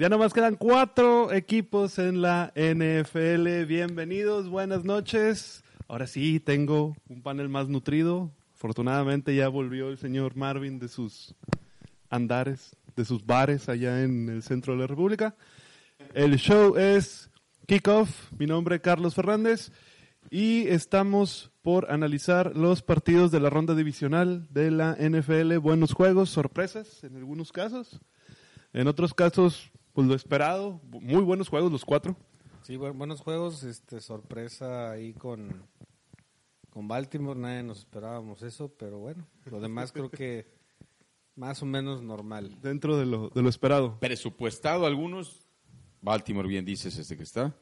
Ya nomás quedan cuatro equipos en la NFL. Bienvenidos, buenas noches. Ahora sí, tengo un panel más nutrido. Afortunadamente ya volvió el señor Marvin de sus andares, de sus bares allá en el centro de la República. El show es Kickoff. Mi nombre es Carlos Fernández y estamos por analizar los partidos de la ronda divisional de la NFL. Buenos juegos, sorpresas en algunos casos. En otros casos, pues lo esperado. Muy buenos juegos los cuatro. Sí, buenos juegos. Este, sorpresa ahí con, con Baltimore. Nadie nos esperábamos eso, pero bueno. Lo demás creo que más o menos normal. Dentro de lo, de lo esperado. Presupuestado algunos. Baltimore, bien dices, este que está.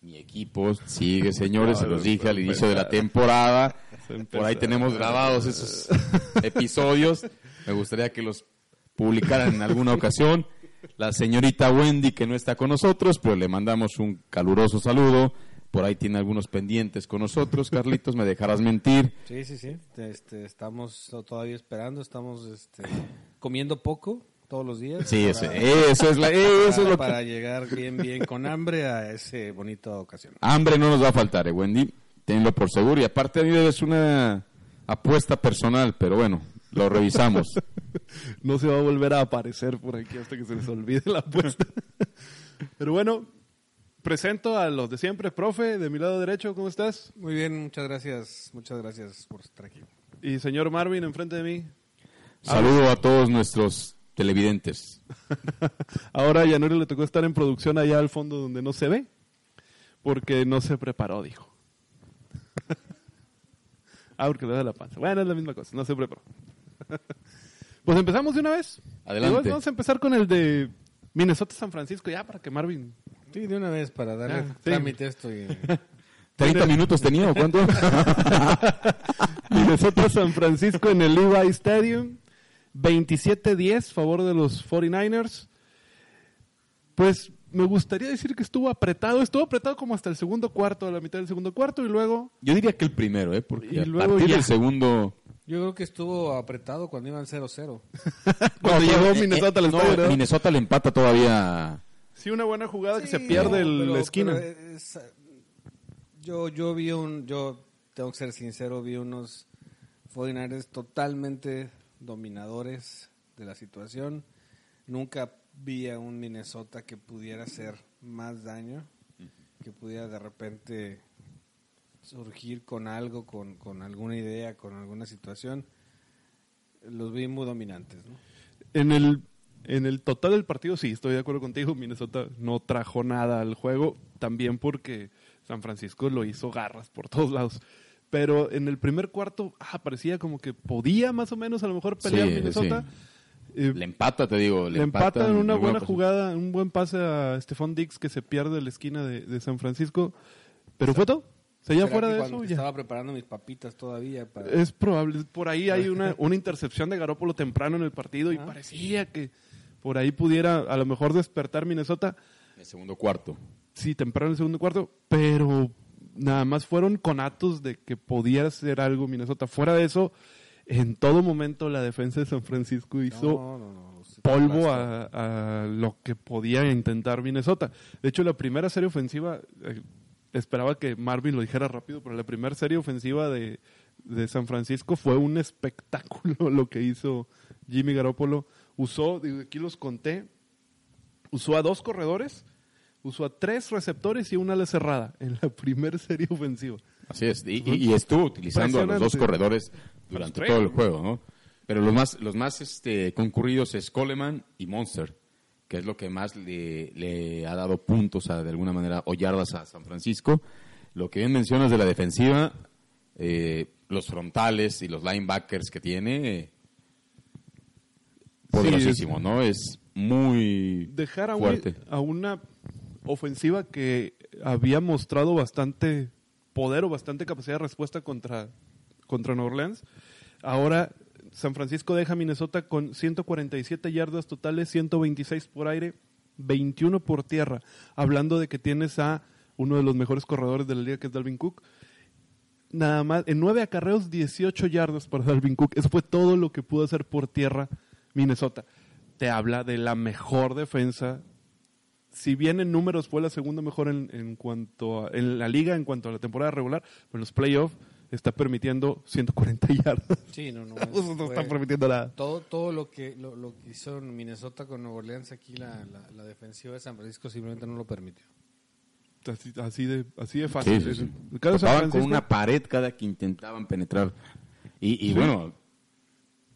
Mi equipo sigue, señores, se los dije al inicio de la temporada. Por ahí tenemos grabados esos episodios. Me gustaría que los publicaran en alguna ocasión. La señorita Wendy, que no está con nosotros, pero le mandamos un caluroso saludo. Por ahí tiene algunos pendientes con nosotros, Carlitos, me dejarás mentir. Sí, sí, sí. Este, estamos todavía esperando, estamos este, comiendo poco todos los días. Sí, eso, es, la, eso para, es lo para llegar bien, bien con hambre a ese bonita ocasión. Hambre no nos va a faltar, eh, Wendy. Tenlo por seguro. Y aparte es una apuesta personal, pero bueno, lo revisamos. no se va a volver a aparecer por aquí hasta que se les olvide la apuesta. pero bueno, presento a los de siempre. Profe, de mi lado derecho, ¿cómo estás? Muy bien, muchas gracias. Muchas gracias por estar aquí. Y señor Marvin, enfrente de mí. Saludo a todos nuestros televidentes. Ahora a Yanuri le tocó estar en producción allá al fondo donde no se ve, porque no se preparó, dijo. ah, porque le da la panza. Bueno, es la misma cosa, no se preparó. pues empezamos de una vez. Adelante. Igual vamos a empezar con el de Minnesota-San Francisco, ya para que Marvin... Sí, de una vez, para darle Ya, sí. trámite esto y... 30 minutos tenía, ¿o cuánto? Minnesota-San Francisco en el Levi Stadium. 27-10, favor de los 49ers. Pues me gustaría decir que estuvo apretado. Estuvo apretado como hasta el segundo cuarto, a la mitad del segundo cuarto, y luego... Yo diría que el primero, ¿eh? Porque Y a luego partir ya. del segundo... Yo creo que estuvo apretado cuando iban 0-0. Cuando No, llegó eh, Minnesota al eh, no, estadio, ¿no? Minnesota le empata todavía... Sí, una buena jugada que se pierde no, el- pero- la esquina. pero es- yo, yo vi un, yo tengo que ser sincero, vi unos 49ers totalmente dominadores de la situación. Nunca vi a un Minnesota que pudiera hacer más daño, que pudiera de repente surgir con algo, con, con alguna idea, con alguna situación. Los vi muy dominantes, ¿no? En el, en el total del partido, sí, estoy de acuerdo contigo. Minnesota no trajo nada al juego, también porque San Francisco lo hizo garras por todos lados. Pero en el primer cuarto, ah, parecía como que podía más o menos a lo mejor pelear Sí, Minnesota. Eh, Le empata, te digo. Le, le empata en una buena jugada, un buen pase a Stephon Dix que se pierde en la esquina de, de San Francisco. Pero fue todo. O sea, ya ¿Será fuera de eso, ya. Estaba preparando mis papitas todavía para... Es probable. Por ahí hay una, una intercepción de Garópolo temprano en el partido y Ah. parecía que por ahí pudiera a lo mejor despertar Minnesota. En el segundo cuarto. Sí, temprano en el segundo cuarto, pero nada más fueron conatos de que podía hacer algo Minnesota. Fuera de eso, en todo momento la defensa de San Francisco hizo No, no, no, se polvo a, a lo que podía intentar Minnesota. De hecho, la primera serie ofensiva, eh, esperaba que Marvin lo dijera rápido, pero la primera serie ofensiva de, de San Francisco fue un espectáculo lo que hizo Jimmy Garoppolo. Usó, aquí los conté, usó a dos corredores, usó a tres receptores y una ala cerrada en la primera serie ofensiva. Así es. Y, y- y estuvo utilizando a los dos corredores durante todo el juego, ¿no? Pero los más, los más este, concurridos es Coleman y Monster, que es lo que más le, le ha dado puntos a, de alguna manera, o yardas a San Francisco. Lo que bien mencionas de la defensiva, eh, los frontales y los linebackers que tiene, eh, poderosísimo, ¿no? Es muy dejar a, un- fuerte. a una ofensiva que había mostrado bastante poder o bastante capacidad de respuesta contra, contra Nueva Orleans. Ahora San Francisco deja a Minnesota con 147 yardas totales, 126 por aire, 21 por tierra. Hablando de que tienes a uno de los mejores corredores de la liga, que es Dalvin Cook. Nada más, en nueve acarreos, 18 yardas para Dalvin Cook. Eso fue todo lo que pudo hacer por tierra Minnesota. Te habla de la mejor defensa si bien en números fue la segunda mejor en, en cuanto a, en la liga en cuanto a la temporada regular, en los playoffs está permitiendo 140 yardas. Sí, no, no. no está permitiendo nada. Todo, todo lo que lo, lo que hizo en Minnesota con Nueva Orleans aquí la, la, la defensiva de San Francisco simplemente no lo permitió. Así, así de así de fácil. Sí, sí, sí. Con una pared cada que intentaban penetrar. Y, y Sí. bueno,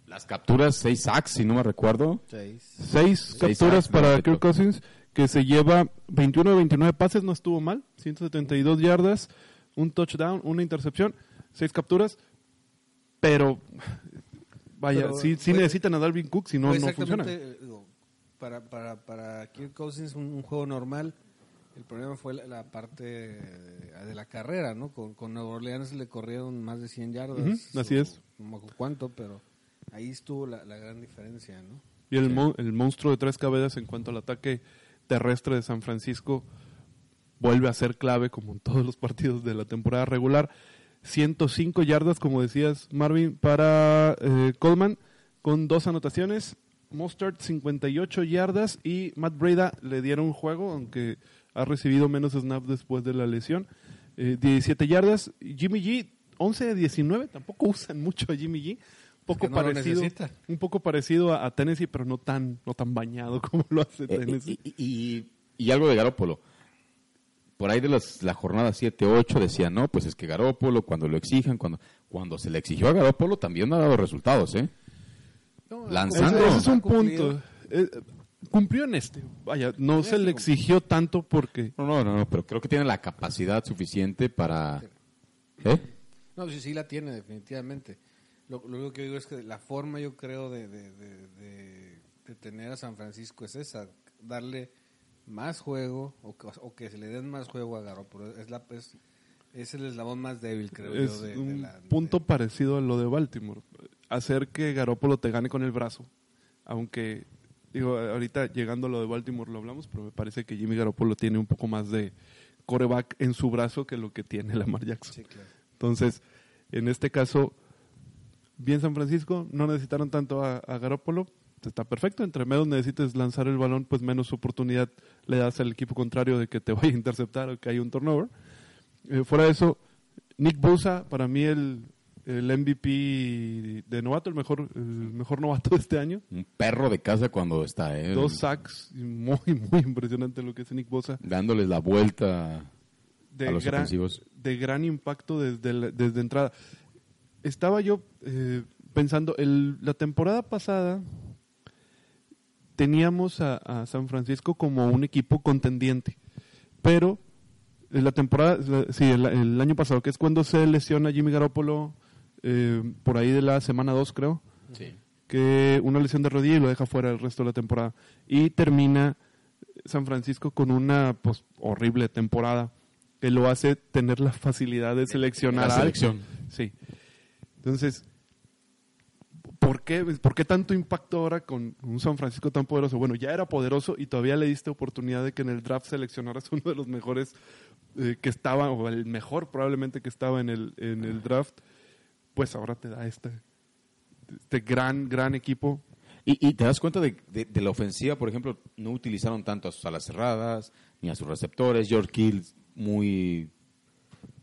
las capturas, seis sacks, si no me recuerdo. Seis. Seis Seis capturas para no, Kirk Cousins, que se lleva 21 de 29 pases, no estuvo mal, 172 yardas, un touchdown, una intercepción, seis capturas, pero vaya, Pero sí, sí fue- necesitan a Dalvin Cook, si no, Fue no funciona. digo, para, para, para Kirk Cousins un, un juego normal. El problema fue la, la parte de, de la carrera, ¿no? Con, con Nueva Orleans le corrieron más de 100 yardas. Así o- es. No me cuánto, pero ahí estuvo la, la gran diferencia, ¿no? Y el, mon- el monstruo de tres cabezas en cuanto al ataque terrestre de San Francisco vuelve a ser clave como en todos los partidos de la temporada regular. 105 yardas, como decías, Marvin, para eh, Coleman, con dos anotaciones. Mostard 58 yardas y Matt Breda le dieron un juego, aunque ha recibido menos snaps después de la lesión. Eh, 17 yardas. Jimmy G, 11 de 19, tampoco usan mucho a Jimmy G. Un poco no parecido, un poco parecido a, a Tennessee, pero no tan, no tan bañado como lo hace Eh, Tennessee. y, y- y- y algo de Garópolo. Por ahí de las- la jornada 7-8 decían, no, pues es que Garópolo, cuando lo exijan, cuando, cuando se le exigió a Garópolo, también ha dado resultados, ¿eh? No, Lanzando. Ese, ese es un punto. Eh, cumplió en este. Vaya, no se este le exigió tanto porque No, no, no, no, pero creo que tiene la capacidad suficiente para... ¿Eh? No, sí, sí la tiene, definitivamente. Lo, lo único que digo es que la forma, yo creo, de, de, de, de- de tener a San Francisco es esa, darle más juego o que, o que se le den más juego a Garoppolo. Es, la, es, es el eslabón más débil, creo es yo, de, de un la... de- punto parecido a lo de Baltimore. Hacer que Garópolo te gane con el brazo. Aunque, digo, ahorita llegando a lo de Baltimore lo hablamos, pero me parece que Jimmy Garoppolo tiene un poco más de coreback en su brazo que lo que tiene Lamar Jackson. Sí, claro. Entonces, en este caso, bien San Francisco, no necesitaron tanto a, a Garópolo, está perfecto. Entre menos necesites lanzar el balón, pues menos oportunidad le das al equipo contrario de que te vaya a interceptar o que haya un turnover. Eh, fuera de eso, Nick Bosa, para mí el, el MVP de novato, el mejor, el mejor novato de este año. Un perro de casa cuando está, ¿eh? Dos sacks, muy, muy impresionante lo que es Nick Bosa. Dándoles la vuelta de a los gran, ofensivos. de gran impacto desde, la- desde entrada. Estaba yo eh, pensando, el, la temporada pasada teníamos a, a San Francisco como un equipo contendiente, pero la temporada, la- sí, el, el año pasado, que es cuando se lesiona Jimmy Garoppolo, eh, por ahí de la semana 2 creo, Sí. que una lesión de rodilla y lo deja fuera el resto de la temporada. Y termina San Francisco con una pues, horrible temporada que lo hace tener la facilidad de seleccionar La a alguien. selección. Sí. Entonces, ¿por qué, ¿por qué tanto impacto ahora con un San Francisco tan poderoso? Bueno, ya era poderoso y todavía le diste oportunidad de que en el draft seleccionaras uno de los mejores eh, que estaba, o el mejor probablemente que estaba en el, en el draft. Pues ahora te da este, este gran, gran equipo. Y, y te das cuenta de, de- de la ofensiva, por ejemplo, no utilizaron tanto a sus alas cerradas, ni a sus receptores. George Kill muy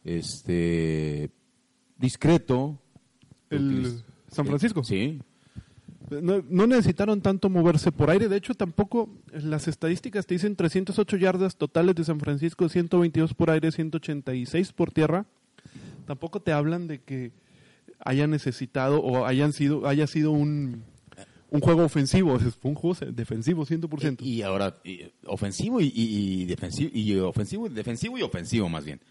este discreto. El San Francisco. Sí. No, no necesitaron tanto moverse por aire. De hecho, tampoco las estadísticas te dicen 308 yardas totales de San Francisco, 122 por aire, 186 por tierra. Tampoco te hablan de que haya necesitado o hayan sido, haya sido un, un juego ofensivo. Fue un juego defensivo, 100%. Y, y ahora, y, ofensivo y, y- y defensivo, y ofensivo, defensivo y ofensivo más bien.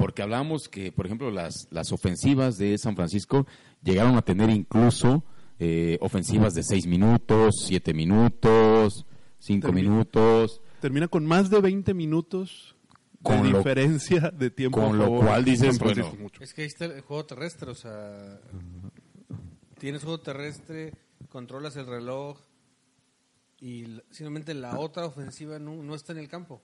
Porque hablamos que, por ejemplo, las, las ofensivas de San Francisco llegaron a tener incluso eh, ofensivas de 6 minutos, 7 minutos, 5 Termi- minutos. Termina con más de 20 minutos de Con lo- diferencia de tiempo. con a lo cual de dices, Francisco. bueno, Mucho. Es que ahí está el juego terrestre, o sea, tienes juego terrestre, controlas el reloj y simplemente la otra ofensiva no, no está en el campo.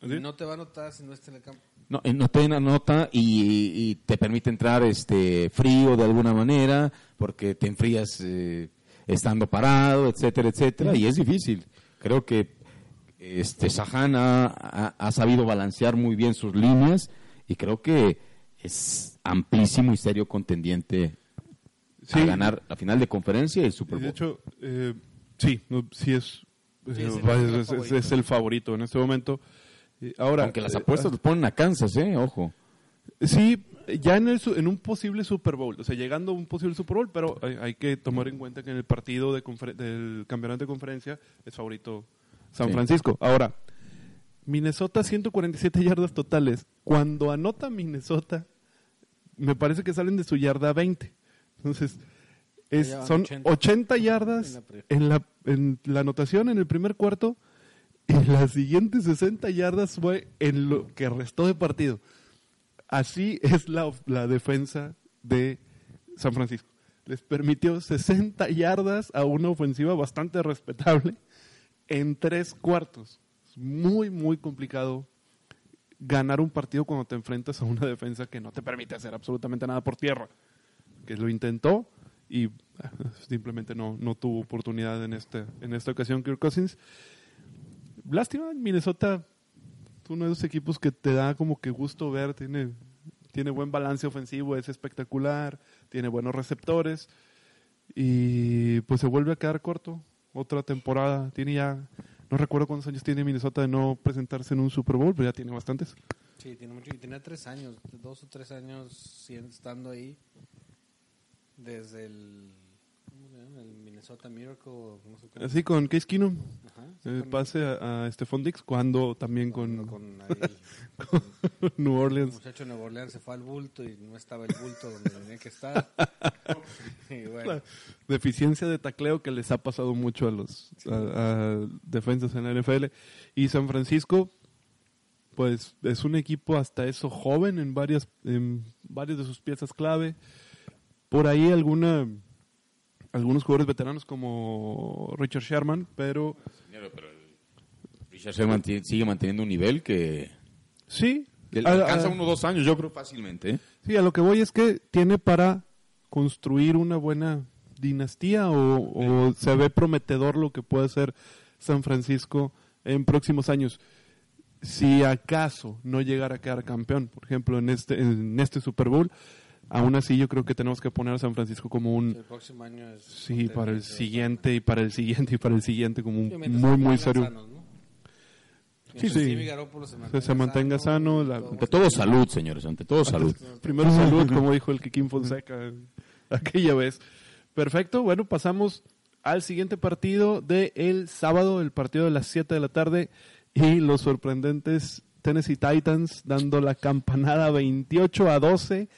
¿Sí? No te va a notar si no está en el campo. No, eh, no te anota y, y te permite entrar este frío de alguna manera, porque te enfrías eh, estando parado, etcétera, etcétera, y es difícil. Creo que Este, Sahan ha, ha, sabido balancear muy bien sus líneas y creo que es amplísimo y serio contendiente a ganar la final de conferencia y el Super Bowl. De hecho, eh, sí, sí es, es, el favorito en este momento. Ahora, Aunque las apuestas lo ponen a Kansas, ¿eh? Ojo. Sí, ya en, el, en un posible Super Bowl, o sea, llegando a un posible Super Bowl, pero hay, que tomar en cuenta que en el partido de del campeonato de conferencia es favorito San Francisco. Ahora, Minnesota 147 yardas totales. Cuando anota Minnesota, me parece que salen de su yarda 20. Entonces, es, son 80, yardas en la, en la anotación en el primer cuarto y las siguientes 60 yardas fue en lo que restó de partido. Así es la, la defensa de San Francisco. Les permitió 60 yardas a una ofensiva bastante respetable en tres cuartos. Es muy, muy complicado ganar un partido cuando te enfrentas a una defensa que no te permite hacer absolutamente nada por tierra. Que lo intentó y ah, simplemente no, no tuvo oportunidad en, este, en esta ocasión Kirk Cousins. Lástima, Minnesota uno de esos equipos que te da como que gusto ver, tiene, tiene buen balance ofensivo, es espectacular, tiene buenos receptores y pues se vuelve a quedar corto. Otra temporada, tiene ya, no recuerdo cuántos años tiene Minnesota de no presentarse en un Super Bowl, pero ya tiene bastantes. Sí, tiene mucho, y tiene tres años, dos o tres años estando ahí desde el el Minnesota Miracle. Así con Case Keenum. Eh, pase a, a Stephon Dix cuando también con, New Orleans. El muchacho de Nueva Orleans se fue al bulto y no estaba el bulto donde tenía que estar. deficiencia de tacleo que les ha pasado mucho a los defensas en la NFL. Y San Francisco, pues es un equipo hasta eso joven en varias, en varias de sus piezas clave. Por ahí alguna algunos jugadores veteranos como Richard Sherman, pero... Richard Sherman sigue manteniendo un nivel que... Sí. alcanza uno o dos años, yo creo fácilmente. ¿eh? Sí, a lo que voy es que tiene para construir una buena dinastía o, se ve prometedor lo que puede ser San Francisco en próximos años. Si acaso no llegara a quedar campeón, por ejemplo, en este, en este Super Bowl, Aún así, yo creo que tenemos que poner a San Francisco como un. El próximo año es. Sí, para el siguiente y para el siguiente y para el siguiente, como un muy, muy serio. Sí, sí. Se, se mantenga, sano. ante todo, salud, señores. Ante todo, salud. Primero, salud, como dijo el Kikín Fonseca aquella vez. Perfecto. Bueno, pasamos al siguiente partido de el sábado, el partido de las 7 de la tarde. Y los sorprendentes Tennessee Titans dando la campanada 28 a 12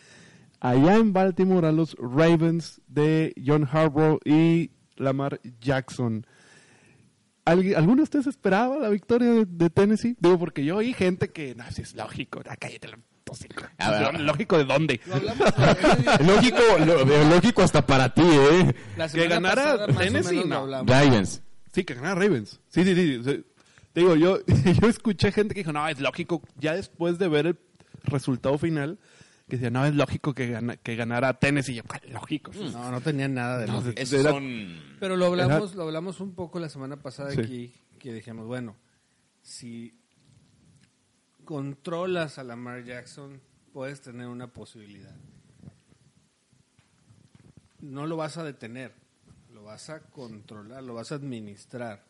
allá en Baltimore a los Ravens de John Harbaugh y Lamar Jackson. ¿Alguno de ustedes esperaba la victoria de, Tennessee? Digo, porque yo oí gente que, no, si es lógico, ah, cállate la ¿Lógico de dónde? lógico, lógico hasta para ti, ¿eh? Que ganara Tennessee, no. Ravens. Sí, que ganara Ravens. Sí, sí, sí. digo, yo, yo escuché gente que dijo, no, es lógico, ya después de ver el resultado final, que decía, no, es lógico que, que ganara Tennessee. Y yo, lógico? No, no tenía nada de lógico. Pero lo hablamos, lo hablamos un poco la semana pasada aquí, que dijimos, bueno, si controlas a Lamar Jackson, puedes tener una posibilidad. No lo vas a detener, lo vas a controlar, lo vas a administrar.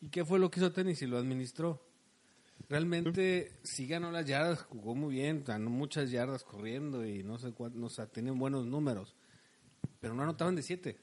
¿Y qué fue lo que hizo Tennessee? Lo administró. Realmente sí ganó las yardas, jugó muy bien, ganó muchas yardas corriendo y no sé cuántos, o sea, tienen buenos números, pero no anotaban de siete.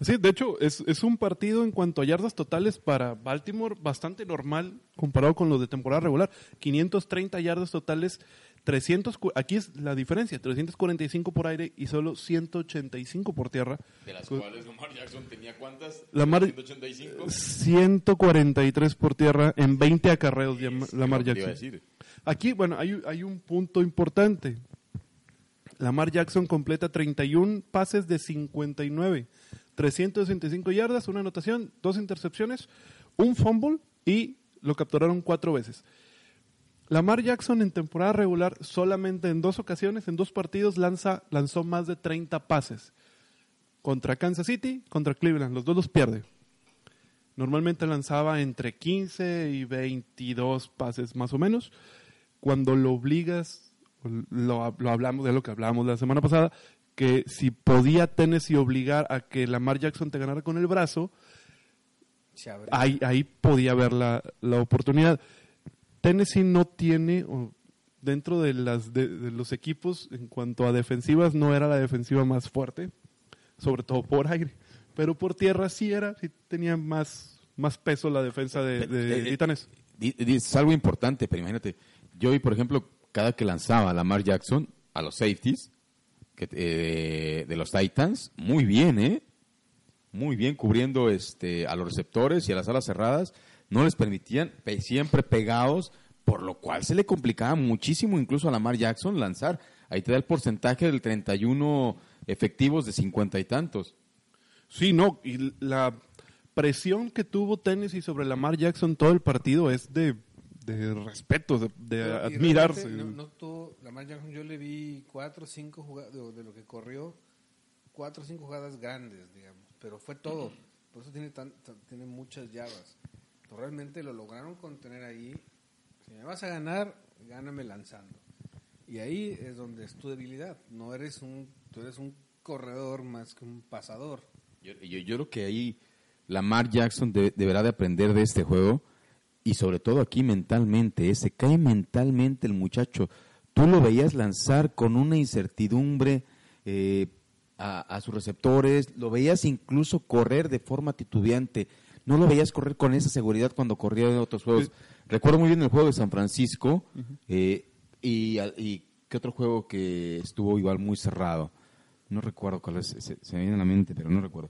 Sí, de hecho, es, es un partido en cuanto a yardas totales para Baltimore bastante normal comparado con los de temporada regular. 530 yardas totales 300, aquí es la diferencia, 345 por aire y solo 185 por tierra. De las cuales Lamar Jackson tenía cuántas? Lamar, 185. 143 por tierra en 20 acarreos Lamar Jackson. Aquí, bueno, hay, hay un punto importante. Lamar Jackson completa 31 pases de 59, 365 yardas, una anotación, dos intercepciones, un fumble y lo capturaron cuatro veces. Lamar Jackson en temporada regular solamente en dos ocasiones, en dos partidos, lanza, lanzó más de 30 pases. Contra Kansas City, contra Cleveland, los dos los pierde. Normalmente lanzaba entre 15 y 22 pases más o menos. Cuando lo obligas, lo, lo hablamos de lo que hablábamos la semana pasada, que si podía Tennessee obligar a que Lamar Jackson te ganara con el brazo, ahí, ahí podía haber la, la oportunidad. Tennessee no tiene, dentro de, las, de, los equipos, en cuanto a defensivas, no era la defensiva más fuerte, sobre todo por aire, pero por tierra sí era, sí tenía más, más peso la defensa de, de eh, Titanes. Es algo importante, pero imagínate, yo vi, por ejemplo, cada que lanzaba a Lamar Jackson a los safeties que, eh, de los Titans, muy bien, ¿eh? Muy bien cubriendo este, a los receptores y a las alas cerradas, no les permitían, siempre pegados, por lo cual se le complicaba muchísimo incluso a Lamar Jackson lanzar. Ahí te da el porcentaje del 31 efectivos de 50 y tantos. Sí, no, y la presión que tuvo Tennessee sobre Lamar Jackson todo el partido es de, respeto, de, admirarse. No, Lamar Jackson yo le vi cuatro o cinco jugadas, de, lo que corrió, cuatro o cinco jugadas grandes, digamos, pero fue todo. Por eso tiene, tiene muchas llaves. Realmente lo lograron contener ahí si me vas a ganar, gáname lanzando. Y ahí es donde es tu debilidad. No eres un, tú eres un corredor más que un pasador. Yo, yo, creo que ahí Lamar Jackson deberá de aprender de este juego y sobre todo aquí mentalmente. Se cae mentalmente el muchacho. Tú lo veías lanzar con una incertidumbre eh, a, a, sus receptores, lo veías incluso correr de forma titubeante. No lo veías correr con esa seguridad cuando corría en otros juegos. Recuerdo muy bien el juego de San Francisco eh, y, y, qué otro juego que estuvo igual muy cerrado. No recuerdo cuál es, se, me viene a la mente, pero no recuerdo.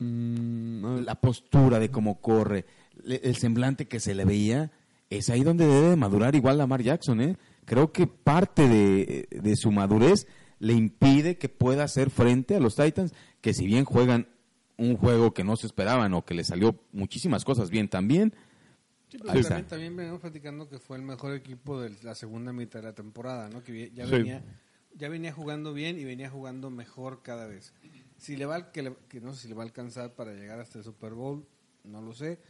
Mm, la postura de cómo corre, el semblante que se le veía, es ahí donde debe madurar igual Lamar Jackson. ¿eh? Creo que parte de, de su madurez le impide que pueda hacer frente a los Titans, que si bien juegan un juego que no se esperaban o que le salió muchísimas cosas bien también, también, venimos platicando que fue el mejor equipo de la segunda mitad de la temporada, ¿no? Que ya venía, ya venía jugando bien y venía jugando mejor cada vez. Si le va, que, no sé si le va a alcanzar para llegar hasta el Super Bowl, no lo sé.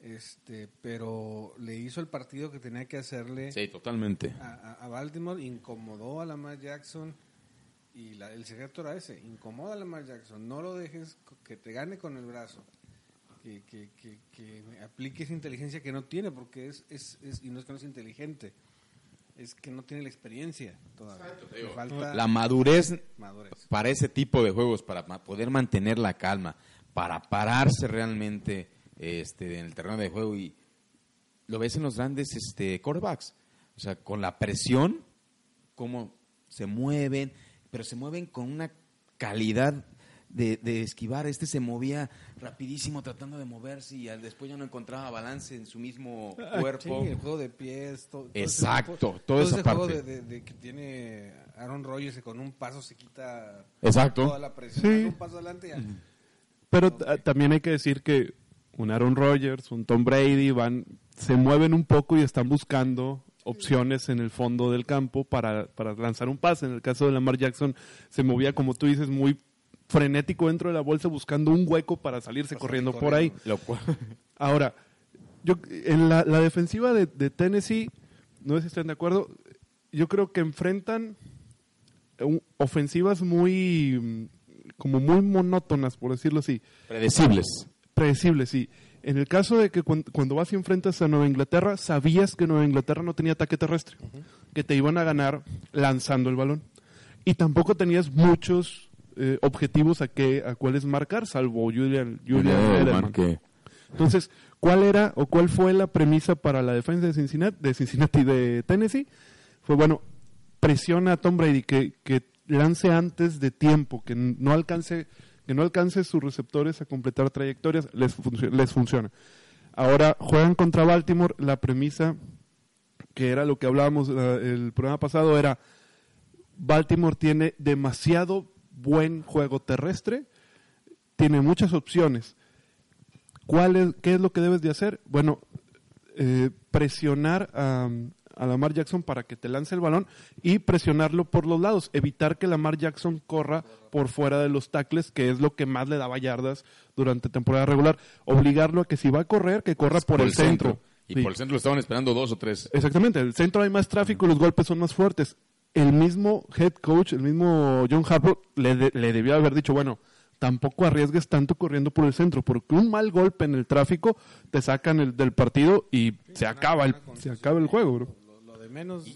Este, pero le hizo el partido que tenía que hacerle. Sí, totalmente. A, Baltimore, incomodó a Lamar Jackson y el secreto era ese: incomoda a Lamar Jackson, no lo dejes que te gane con el brazo que, que, que, aplique esa inteligencia que no tiene, porque es, es, es, y no es que no es inteligente, es que no tiene la experiencia todavía. falta la madurez, para ese tipo de juegos, para poder mantener la calma, para pararse realmente este, en el terreno de juego y lo ves en los grandes este, quarterbacks, o sea, con la presión, cómo se mueven, pero se mueven con una calidad de, de, esquivar. Este se movía rapidísimo tratando de moverse y después ya no encontraba balance en su mismo ah, cuerpo. Sí, el juego de pies. Todo, Exacto, todo, ese juego de, que tiene Aaron Rodgers y con un paso se quita Exacto. toda la presión. Un paso adelante ya. Pero también hay que decir que un Aaron Rodgers, un Tom Brady, van, se mueven un poco y están buscando opciones en el fondo del campo para, para lanzar un pase. En el caso de Lamar Jackson se movía, como tú dices, muy frenético dentro de la bolsa buscando un hueco para salirse corriendo, por ahí. Ahora, yo en la, defensiva de, Tennessee, no sé si están de acuerdo, yo creo que enfrentan ofensivas muy como muy monótonas, por decirlo así. Predecibles. Predecibles, sí. En el caso de que cuando, vas y enfrentas a Nueva Inglaterra, sabías que Nueva Inglaterra no tenía ataque terrestre, que te iban a ganar lanzando el balón. Y tampoco tenías muchos eh, objetivos a, qué, a cuáles marcar, salvo Julian, Julian Entonces, ¿cuál era o cuál fue la premisa para la defensa de Cincinnati, de Cincinnati de Tennessee? Fue, bueno, presiona a Tom Brady que, que lance antes de tiempo, que no alcance que no alcance sus receptores a completar trayectorias, les, les funciona. Ahora juegan contra Baltimore, la premisa que era lo que hablábamos eh, el programa pasado era Baltimore tiene demasiado buen juego terrestre, tiene muchas opciones. ¿Cuál es, ¿Qué es lo que debes de hacer? Bueno, eh, presionar a, a Lamar Jackson para que te lance el balón y presionarlo por los lados, evitar que Lamar Jackson corra por fuera de los tackles, que es lo que más le daba yardas durante temporada regular, obligarlo a que si va a correr, que corra por, el, centro. Y por el centro lo estaban esperando dos o tres. Exactamente, el centro hay más tráfico y los golpes son más fuertes. El mismo head coach, el mismo John Harbaugh, le, le debió haber dicho, bueno, tampoco arriesgues tanto corriendo por el centro, porque un mal golpe en el tráfico te sacan el, del partido y se acaba el, se acaba el juego, bro.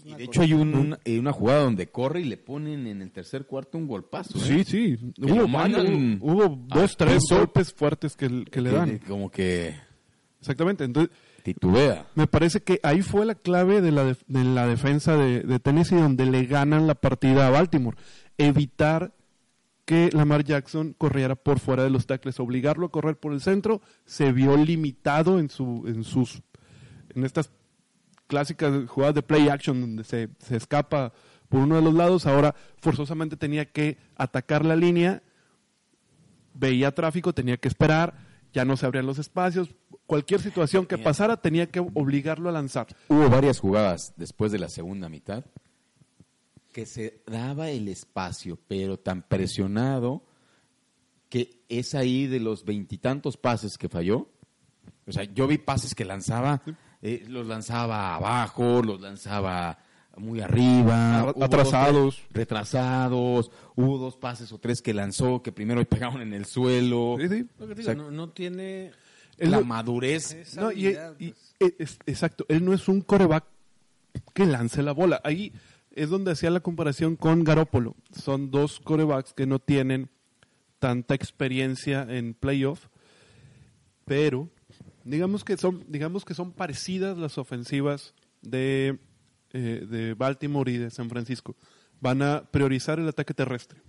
Y, de hecho hay un, eh, una jugada donde corre y le ponen en el tercer cuarto un golpazo. Sí, ¿eh? sí. Hubo, hubo, dos, tres golpes fuertes que, que le dan. Como que... Exactamente. Entonces, titubea. Me parece que ahí fue la clave de la, de, la defensa de, de, Tennessee, donde le ganan la partida a Baltimore. Evitar que Lamar Jackson corriera por fuera de los tackles, obligarlo a correr por el centro, se vio limitado en su, en sus, en estas clásicas jugadas de play action donde se, se escapa por uno de los lados, ahora forzosamente tenía que atacar la línea, veía tráfico, tenía que esperar, ya no se abrían los espacios, cualquier situación que pasara tenía que obligarlo a lanzar. Hubo varias jugadas después de la segunda mitad que se daba el espacio, pero tan presionado que es ahí de los veintitantos pases que falló. O sea, yo vi pases que lanzaba, eh, los lanzaba abajo, los lanzaba muy arriba, atrasados, retrasados, hubo dos pases o tres que lanzó que primero pegaron en el suelo. no, tiene la madurez. No, y, pues. exacto, él no es un coreback que lance la bola. Ahí es donde hacía la comparación con Garópolo. Son dos corebacks que no tienen tanta experiencia en playoff, pero digamos que son, digamos que son parecidas las ofensivas de, eh, de Baltimore y de San Francisco. Van a priorizar el ataque terrestre.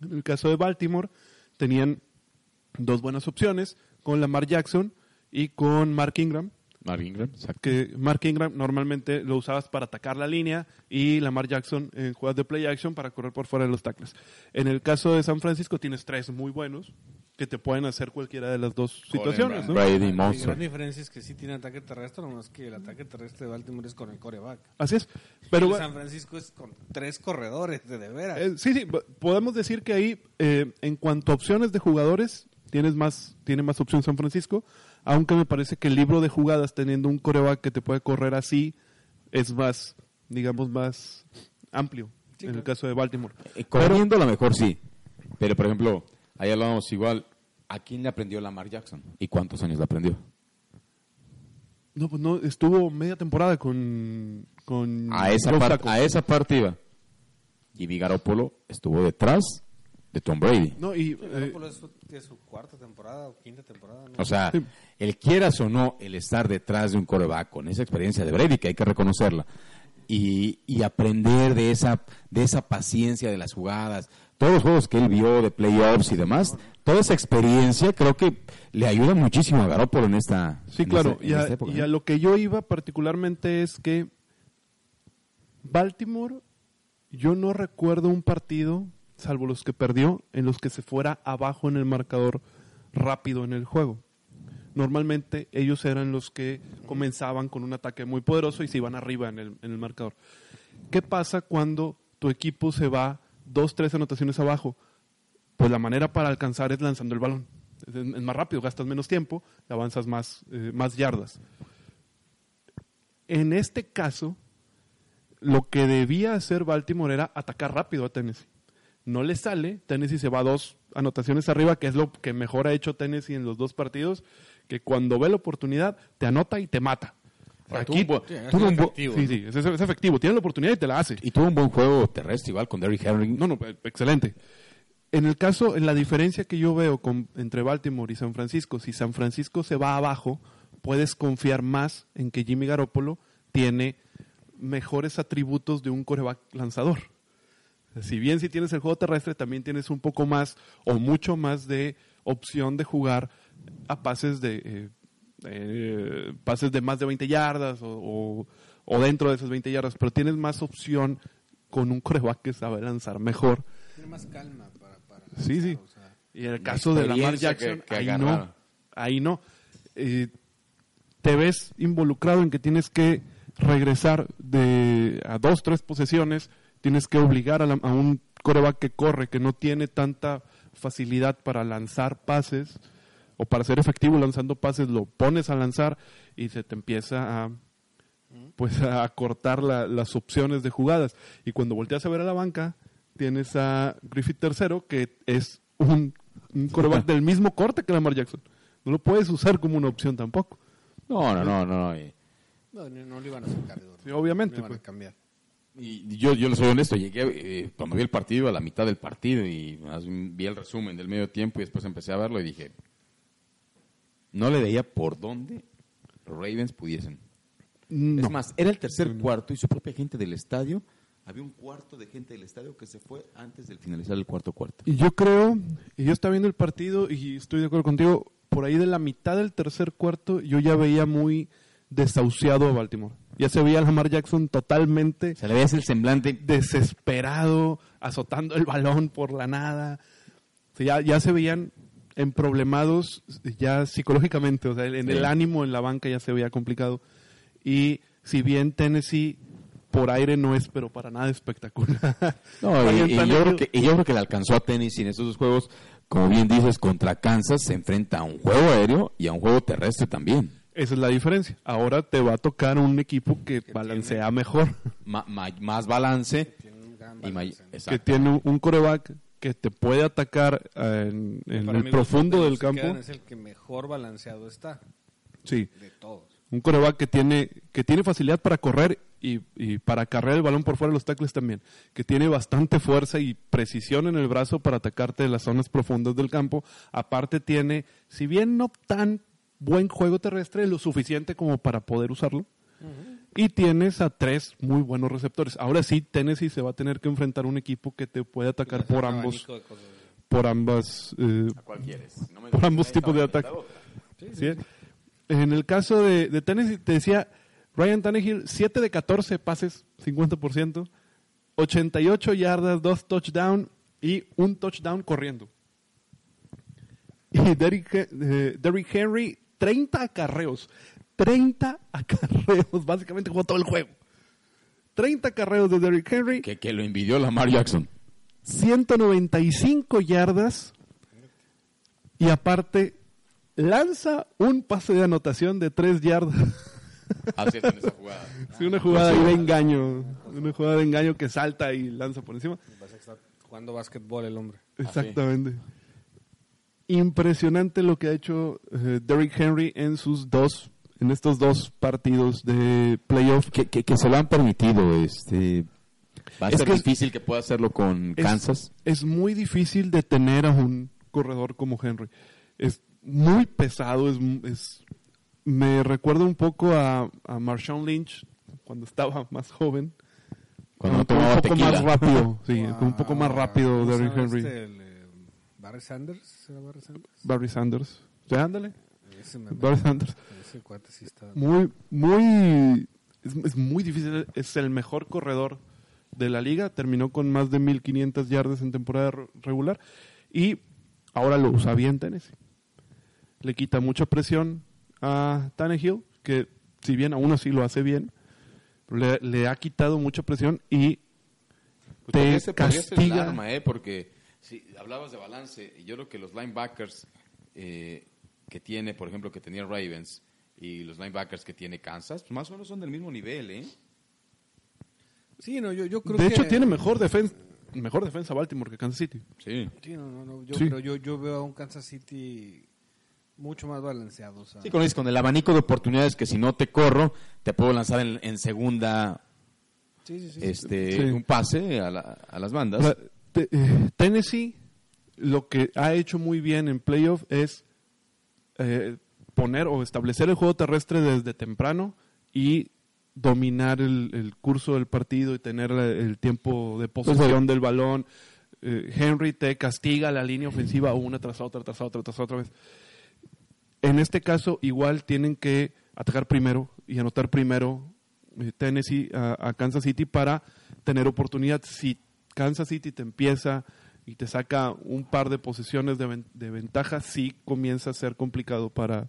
En el caso de Baltimore, tenían dos buenas opciones con Lamar Jackson y con Mark Ingram, Mark Ingram, Que Mark Ingram normalmente lo usabas para atacar la línea y Lamar Jackson en jugadas de play action para correr por fuera de los tackles. En el caso de San Francisco tienes tres muy buenos que te pueden hacer cualquiera de las dos situaciones. ¿no? Brady, La gran diferencia es que sí tiene ataque terrestre, nomás que el ataque terrestre de Baltimore es con el coreback. Así es. Pero San Francisco es con tres corredores, de, de veras. Eh, sí, sí, podemos decir que ahí, eh, en cuanto a opciones de jugadores, tienes más, tiene más opción San Francisco aunque me parece que el libro de jugadas teniendo un coreback que te puede correr así es más, digamos, más amplio en el caso de Baltimore. Eh, corriendo a lo mejor sí, pero por ejemplo, ahí hablábamos igual, ¿a quién le aprendió Lamar Jackson? ¿Y cuántos años le aprendió? No, pues no, estuvo media temporada con... con a, esa a esa parte iba. Jimmy Garoppolo estuvo detrás de Tom Brady. No, y eh, es, su, cuarta temporada o quinta temporada. O sea, el quieras o no, el estar detrás de un coreback con esa experiencia de Brady, que hay que reconocerla, y, y, aprender de esa, de esa paciencia de las jugadas, todos los juegos que él vio de playoffs y demás, toda esa experiencia creo que le ayuda muchísimo a Garoppolo en esta Sí, claro, y, a, y a lo que yo iba particularmente es que Baltimore, yo no recuerdo un partido salvo los que perdió, en los que se fuera abajo en el marcador rápido en el juego. Normalmente ellos eran los que comenzaban con un ataque muy poderoso y se iban arriba en el, en el marcador. ¿Qué pasa cuando tu equipo se va dos, tres anotaciones abajo? Pues la manera para alcanzar es lanzando el balón. Es, más rápido, gastas menos tiempo, avanzas más, eh, más yardas. En este caso, lo que debía hacer Baltimore era atacar rápido a Tennessee no le sale, Tennessee se va dos anotaciones arriba, que es lo que mejor ha hecho Tennessee en los dos partidos, que cuando ve la oportunidad te anota y te mata. Aquí tuvo un, efectivo. Sí, sí, es, efectivo. Tiene la oportunidad y te la hace. Y tuvo un buen juego terrestre igual con Derrick Henry. No, no, excelente. En el caso, en la diferencia que yo veo con, entre Baltimore y San Francisco, si San Francisco se va abajo, puedes confiar más en que Jimmy Garoppolo tiene mejores atributos de un coreback lanzador. Si bien si tienes el juego terrestre, también tienes un poco más o mucho más de opción de jugar a pases de eh, eh, pases de más de 20 yardas o, dentro de esas 20 yardas, pero tienes más opción con un coreback que sabe lanzar mejor. Tiene más calma para, para Sí, sí. y en el caso de Lamar Jackson, ahí, no, ahí no. Eh, te ves involucrado en que tienes que regresar de a dos, tres posesiones, tienes que obligar a, a un coreback que corre, que no tiene tanta facilidad para lanzar pases o para ser efectivo lanzando pases, lo pones a lanzar y se te empieza a pues a cortar la- las opciones de jugadas. Y cuando volteas a ver a la banca, tienes a Griffith tercero, que es un, un del mismo corte que Lamar Jackson. No lo puedes usar como una opción tampoco. No, no, no, no. no. Y, No, no, no lo iban a sacar. Sí, obviamente, No iban pues. a cambiar. y yo, yo le soy honesto, llegué eh, cuando vi el partido a la mitad del partido y vi el resumen del medio tiempo y después empecé a verlo y dije, no le veía por dónde los Ravens pudiesen. No. Es más, era el tercer cuarto y su propia gente del estadio, había un cuarto de gente del estadio que se fue antes del finalizar el cuarto cuarto. Y yo creo, y yo estaba viendo el partido y estoy de acuerdo contigo, por ahí de la mitad del tercer cuarto yo ya veía muy desahuciado a Baltimore. Ya se veía a Lamar Jackson totalmente Se le veía el semblante. desesperado, azotando el balón por la nada. O sea, ya, ya se veían emproblemados ya psicológicamente, o sea, en Sí. el ánimo en la banca ya se veía complicado. Y si bien Tennessee por aire no es, pero para nada espectacular. No, y, yo creo que, y yo creo que le alcanzó a Tennessee en estos dos juegos. Como bien dices, contra Kansas se enfrenta a un juego aéreo y a un juego terrestre también. Esa es la diferencia. Ahora te va a tocar un equipo que balancea mejor, Ma- ma- más balance. Tiene un gran Y que tiene un- un coreback que te puede atacar eh, en, el profundo del campo. Es el que mejor balanceado está Sí, de todos. un coreback que tiene, que tiene facilidad para correr y, y para cargar el balón por fuera de los tackles también, que tiene bastante fuerza y precisión en el brazo para atacarte de las zonas profundas del campo. Aparte tiene, si bien no tan buen juego terrestre, lo suficiente como para poder usarlo. Y tienes a tres muy buenos receptores. Ahora sí, Tennessee se va a tener que enfrentar a un equipo que te puede atacar por Un ambos, por ambas, eh. No me por ambos tipos de ataque. En el caso de, de Tennessee, te decía, Ryan Tannehill, 7 de 14 pases, 50%, 88 yardas, 2 touchdowns y un touchdown corriendo. Y Derrick, eh, Derrick Henry, 30 acarreos. 30 acarreos, básicamente jugó todo el juego. 30 acarreos de Derrick Henry, Que, que lo envidió Lamar Jackson. 195 yardas y aparte lanza un pase de anotación de 3 yardas. Así es en esa jugada. Sí, una jugada ahí de engaño, una jugada de engaño que salta y lanza por encima. Vas a estar jugando básquetbol el hombre. Exactamente. Impresionante lo que ha hecho eh, Derrick Henry en sus dos, en estos dos partidos de playoff. Que, que, que se lo han permitido. Este, Va a Es ser que- difícil que pueda hacerlo con Es- Kansas. Es muy difícil detener a un corredor como Henry. Es muy pesado, es, es- me recuerda un poco a, a Marshawn Lynch cuando estaba más joven. Cuando no Fue tomaba un poco tequila. más rápido, sí, fue un poco más rápido ¿Cómo se Derrick Henry. este, el, eh, Barry Sanders, ¿era Barry Sanders? Barry Sanders. Sí, ándale. Ese, me- Sanders. ese cuate sí está... Muy, muy, es, es muy difícil. Es el mejor corredor de la liga. Terminó con más de 1500 yardas en temporada re- regular. Y ahora lo usa bien Tennessee. Le quita mucha presión a Tannehill, que si bien aún así lo hace bien, le, le ha quitado mucha presión y Pues te el castiga. arma, ¿eh? Porque si hablabas de balance, y yo creo que los linebackers eh, que tiene, por ejemplo, que tenía Ravens y los linebackers que tiene Kansas, pues más o menos son del mismo nivel, ¿eh? Sí, no, yo, yo creo de que... hecho, tiene mejor defensa, mejor defensa Baltimore que Kansas City. Sí. Sí, no, no, no, yo, Sí. pero yo, yo veo a un Kansas City mucho más balanceado. O sea, Sí, con, el- con el abanico de oportunidades que si no te corro, te puedo lanzar en, en segunda sí, sí, sí. este Sí. un pase a, la- a las bandas. Te- eh, Tennessee lo que ha hecho muy bien en playoff es eh, poner o establecer el juego terrestre desde temprano y dominar el, el curso del partido y tener la- el tiempo de posesión del balón. Eh, Henry te castiga la línea ofensiva una tras otra, tras otra, tras otra vez. En este caso, igual tienen que atacar primero y anotar primero eh, Tennessee a, a Kansas City para tener oportunidad. Si Kansas City te empieza y te saca un par de posesiones de, ven- de ventaja, sí comienza a ser complicado para,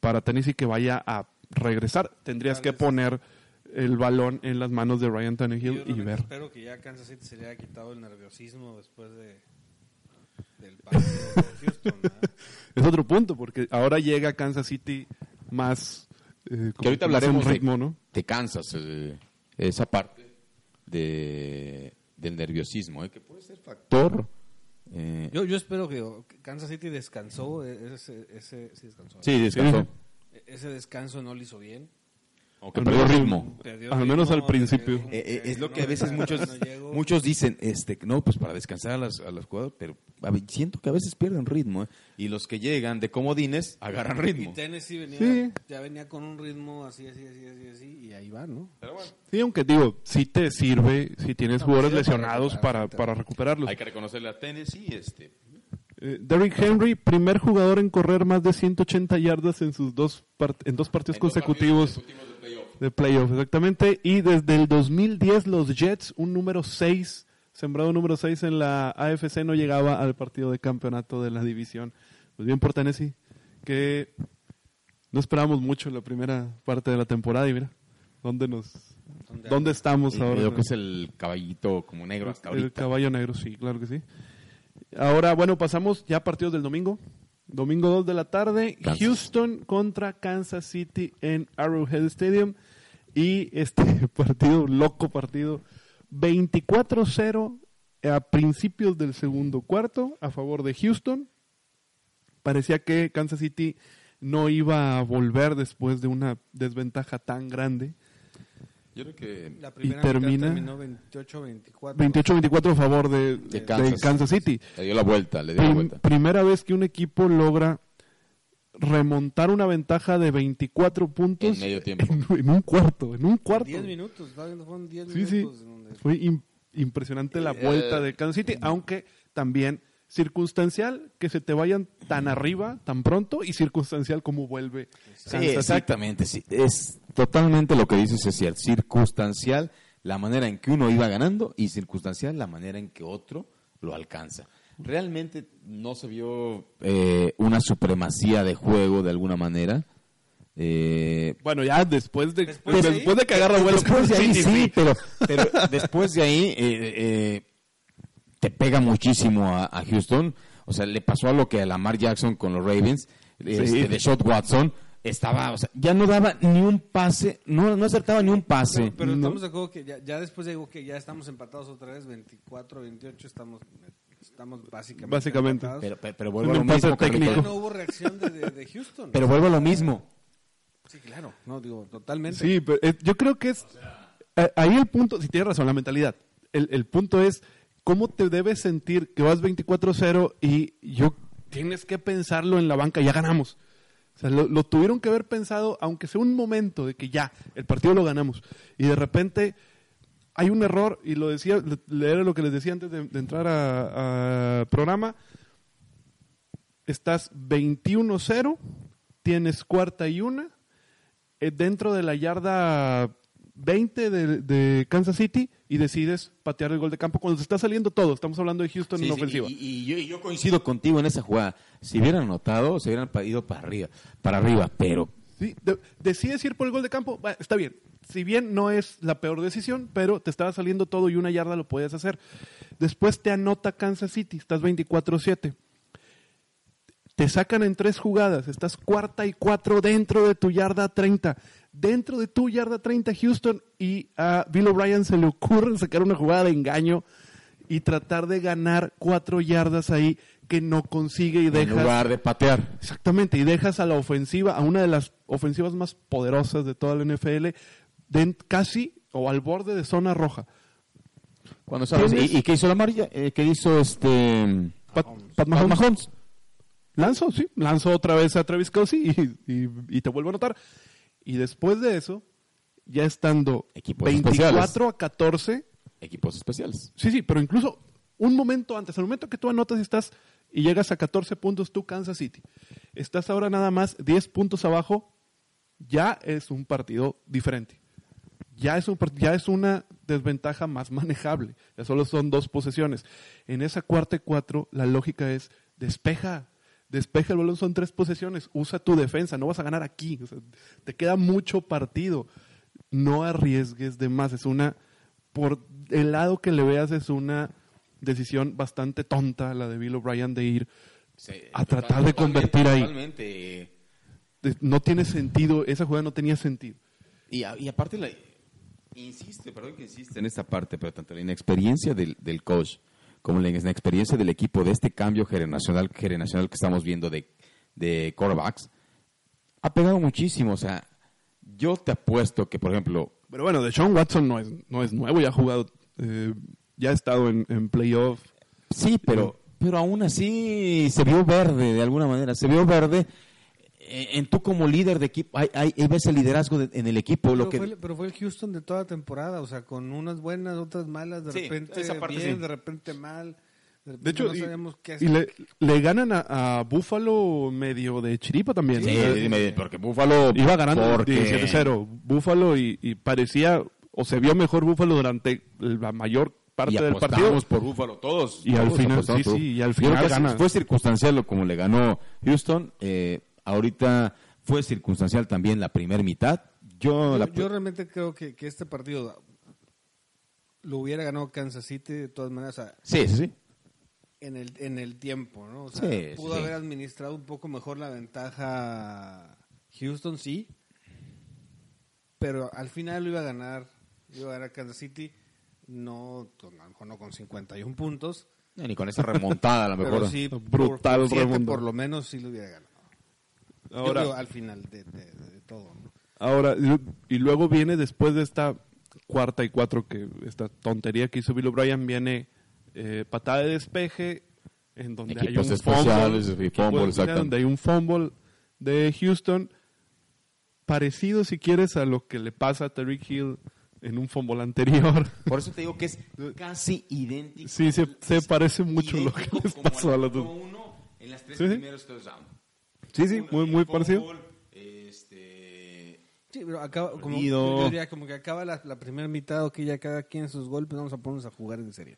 para Tennessee que vaya a regresar. Tendrías que poner el balón en las manos de Ryan Tannehill y ver. Espero que ya Kansas City se le haya quitado el nerviosismo después de, del partido de Houston. es otro punto, porque ahora llega Kansas City más. Eh, que ahorita hablaremos ritmo, de, ¿no? de Kansas, eh, esa parte de, del nerviosismo, ¿eh? que puede ser factor. Eh, yo, yo espero que Kansas City descansó, ese, ese, sí descansó. Sí, descansó. Ese descanso no le hizo bien. Aunque perdió ritmo. al menos al principio. Eh, eh, es lo que a veces muchos muchos dicen, este, no, pues para descansar a las, a las jugadoras, pero siento que a veces pierden ritmo. ¿eh? Y los que llegan de comodines agarran ritmo. Y Tennessee venía, ya venía con un ritmo así, así, así, así, y ahí va, ¿no? Sí, aunque digo, sí te sirve si tienes jugadores lesionados para, para, recuperarlos. Hay que reconocerle a Tennessee, este, eh, Derrick Henry, primer jugador en correr más de 180 yardas en sus dos en dos partidos consecutivos, de, playoff. exactamente. Y desde el 2010 los Jets, un número 6, sembrado número 6 en la AFC, no llegaba al partido de campeonato de la división. Pues bien por Tennessee, que no esperábamos mucho en la primera parte de la temporada y mira, ¿dónde nos... ¿Dónde, estamos ahora? Creo que es el caballito como negro hasta ahorita. El caballo negro, sí, claro que sí. Ahora, bueno, pasamos ya a partidos del domingo. Domingo 2 de la tarde, Houston contra Kansas City en Arrowhead Stadium. Y este partido, loco partido, 24-0 a principios del segundo cuarto a favor de Houston. Parecía que Kansas City no iba a volver después de una desventaja tan grande. Yo creo que la primera y termina 28-24 28-24 a favor de, Kansas, City. Le dio la vuelta, le dio la vuelta. Primera vez que un equipo logra remontar una ventaja de 24 puntos en medio tiempo. En, un cuarto, en un cuarto. 10 minutos, fueron 10 sí, minutos. Sí. Fue impresionante la vuelta de Kansas City, aunque también circunstancial que se te vayan tan arriba tan pronto y circunstancial como vuelve. Sí, exactamente, sí. Es totalmente lo que dices es cierto. Circunstancial la manera en que uno iba ganando y circunstancial la manera en que otro lo alcanza. Realmente no se vio eh, una supremacía de juego de alguna manera. Eh, bueno, ya después de, después, de, que agarra vuelo. Después de ahí sí, pero, pero después de ahí eh, te pega muchísimo a, Houston. O sea, le pasó a lo que a Lamar Jackson con los Ravens, este, de Shot Watson. Estaba, o sea, ya no daba ni un pase, no, no acertaba ni un pase. Pero, estamos de acuerdo que ya, después digo que ya estamos empatados otra vez, 24, 28, estamos, estamos básicamente. Básicamente. Pero, pero, vuelvo a lo mismo. Técnico. No hubo reacción de, Houston. Pero vuelvo a lo mismo. Sí, claro, no, digo, totalmente. Sí, pero eh, yo creo que es. Eh, ahí el punto, si tienes razón, la mentalidad. El, el punto es ¿cómo te debes sentir que vas 24-0 y yo tienes que pensarlo en la banca, ya ganamos? O sea, lo, tuvieron que haber pensado, aunque sea un momento de que ya, el partido lo ganamos. Y de repente hay un error, y lo decía, era lo que les decía antes de, entrar a, programa. Estás 21-0, tienes cuarta y una, eh, dentro de la yarda 20 de, Kansas City y decides patear el gol de campo cuando se está saliendo todo. Estamos hablando de Houston en ofensiva. Y, yo, coincido contigo en esa jugada. Si hubieran anotado, se hubieran ido para arriba, para arriba pero... Sí, decides ir por el gol de campo, está bien. Si bien no es la peor decisión, pero te estaba saliendo todo y una yarda lo puedes hacer. Después te anota Kansas City, estás 24-7 te sacan en tres jugadas, estás cuarta y cuatro dentro de tu yarda 30 dentro de tu yarda 30 Houston y a Bill O'Brien se le ocurre sacar una jugada de engaño y tratar de ganar cuatro yardas ahí que no consigue y dejas... En lugar de patear. Exactamente, y dejas a la ofensiva, a una de las ofensivas más poderosas de toda la NFL, casi o al borde de zona roja. Cuando sabes, ¿Y, qué hizo la María? Eh, ¿Qué hizo este... Pat, Mahomes. Lanzó, sí, lanzó otra vez a Travis Kelsey y, y te vuelvo a notar. Y después de eso, ya estando Equipos 24 a 14. Equipos especiales. Sí, sí, pero incluso un momento antes, al momento que tú anotas y estás y llegas a 14 puntos tú Kansas City. Estás ahora nada más 10 puntos abajo, ya es un partido diferente. Ya es, un, ya es una desventaja más manejable. Ya solo son dos posesiones. En esa cuarta y cuatro, la lógica es despeja, despeja el balón, son tres posesiones, usa tu defensa, no vas a ganar aquí, te queda mucho partido. no arriesgues de más. Es una, por el lado que le veas, es una decisión bastante tonta la de Bill O'Brien de ir Sí, a tratar de convertir ahí. totalmente. no tiene sentido, esa jugada no tenía sentido. Y, a- y aparte, la, insiste, perdón que insiste en esta parte, pero tanto la inexperiencia del, del coach como la inexperiencia del equipo de este cambio generacional, generacional que estamos viendo de, de quarterbacks, ha pegado muchísimo. O sea, yo te apuesto que, por ejemplo, Pero bueno, de Sean Watson no es, no es nuevo, ya ha jugado, eh, ya ha estado en, en playoff. Sí, pero, pero aún así se vio verde de alguna manera. Se vio verde en tú como líder de equipo. Hay, hay, ahí ves el liderazgo de- en el equipo. Pero, Lo que, fue, el- pero fue el Houston de toda temporada, o sea, con unas buenas, otras malas, de Sí, repente esa parte bien, sí. de repente mal. De, repente De hecho, no y, sabíamos qué y hacer. le, le ganan a, a Buffalo medio de chiripa también. Sí, dime, porque Buffalo iba ganando porque 17-0 Buffalo y, y parecía, o se vio mejor Buffalo durante la mayor parte y del partido. por Búfalo todos. Y al final, sí, sí, y al final gana. Fue circunstancial lo como le ganó Houston. eh, ahorita fue circunstancial también la primera mitad. Yo, Yo, la- yo realmente creo que, que este partido lo hubiera ganado Kansas City de todas maneras o sea, Sí, sí, sí. en el, en el tiempo, ¿no? O sea, Sí, pudo sí. haber administrado un poco mejor la ventaja Houston, sí. Pero al final lo iba a ganar, iba a ganar Kansas City, no, con- a lo mejor no con 51 puntos, Ni con esa remontada a lo mejor. pero sí, Brutal por, siete remontada. por lo menos sí lo hubiera ganado. Yo Ahora, digo, al final de, de- de todo, ¿no? ahora y, luego viene después de esta cuarta y cuatro, que esta tontería que hizo Bill O'Brien, viene eh, patada de despeje, en donde Equipos hay un fumble, fumble, de- exactamente. donde hay un fumble de Houston, parecido si quieres a lo que le pasa a Tariq Hill en un fumble anterior. Por eso te digo que es casi idéntico. Sí, se- se parece mucho lo que les pasó a los dos. uno en las tres sí. primeros touchdowns. Sí, sí, muy, muy Fumble, parecido. Este, Sí, pero acaba, como, Perdido. yo diría como que acaba la, la primera mitad, ok, ya cada quien sus golpes, vamos a ponernos a jugar en serio.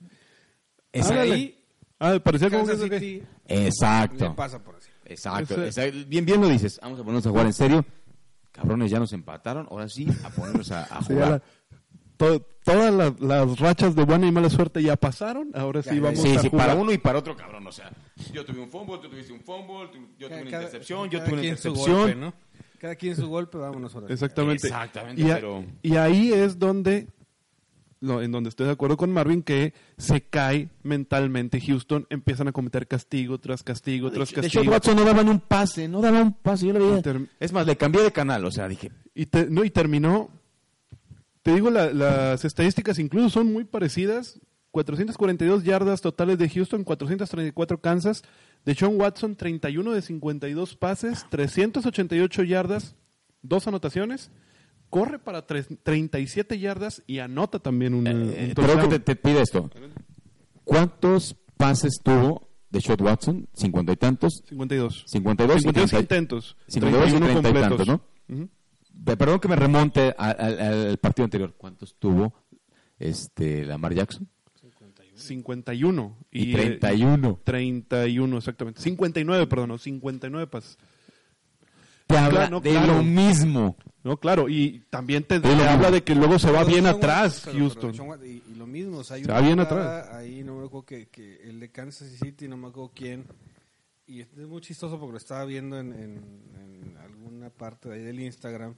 Es ahí, Ah, parecía como que City Exacto. le pasa por así. Exacto. Bien, bien lo dices. Vamos a ponernos a jugar en serio. Cabrones, ya nos empataron. Ahora sí, a ponernos a, a Sí, ya jugar. To- todas las, las rachas de buena y mala suerte ya pasaron. Ahora sí vamos Sí, a sí, jugar. para uno y para otro, cabrón. O sea, yo tuve un fumble, tú tuviste un fumble, tú- yo tuve una Cada- intercepción, yo cada tuve una quien su intercepción. golpe, ¿no? Cada quien su golpe, vámonos ahora. Exactamente. Exactamente, y, a- pero- y ahí es donde, lo- en donde estoy de acuerdo con Marvin, que se cae mentalmente Houston, empiezan a cometer castigo tras castigo tras De castigo. hecho, Watson no daban un pase, no daban un pase. Yo lo veía. Es más, le cambié de canal. O sea, dije, Y, te- no, y terminó, te digo, la- las estadísticas incluso son muy parecidas. 442 yardas totales de Houston, 434 Kansas. De Sean Watson, 31 de 52 pases, 388 yardas, dos anotaciones. Corre para tres- 37 yardas y anota también un, eh, eh, pero que te, te pide esto. ¿Cuántos pases tuvo de Shot Watson? ¿Cincuenta y tantos? 52. 52 y 52 30 intentos. 52 y 31 30 y tantos, completos. ¿no? Ujú. Pe- Perdón que me remonte a- al- al partido anterior. ¿Cuántos tuvo este Lamar Jackson? 51. Y, eh, 31. 31, exactamente. 59, perdón, no, 59 pases. Te habla Claro, no, de claro. lo mismo. No, claro, y también te, te habla de que luego se va bien atrás pero- Houston. Y, y lo mismo, o sea, hay Se una va bien atrás. Ahí no me acuerdo que, que el de Kansas City, no me acuerdo quién. Y es muy chistoso porque lo estaba viendo en, en- en alguna parte de ahí del Instagram.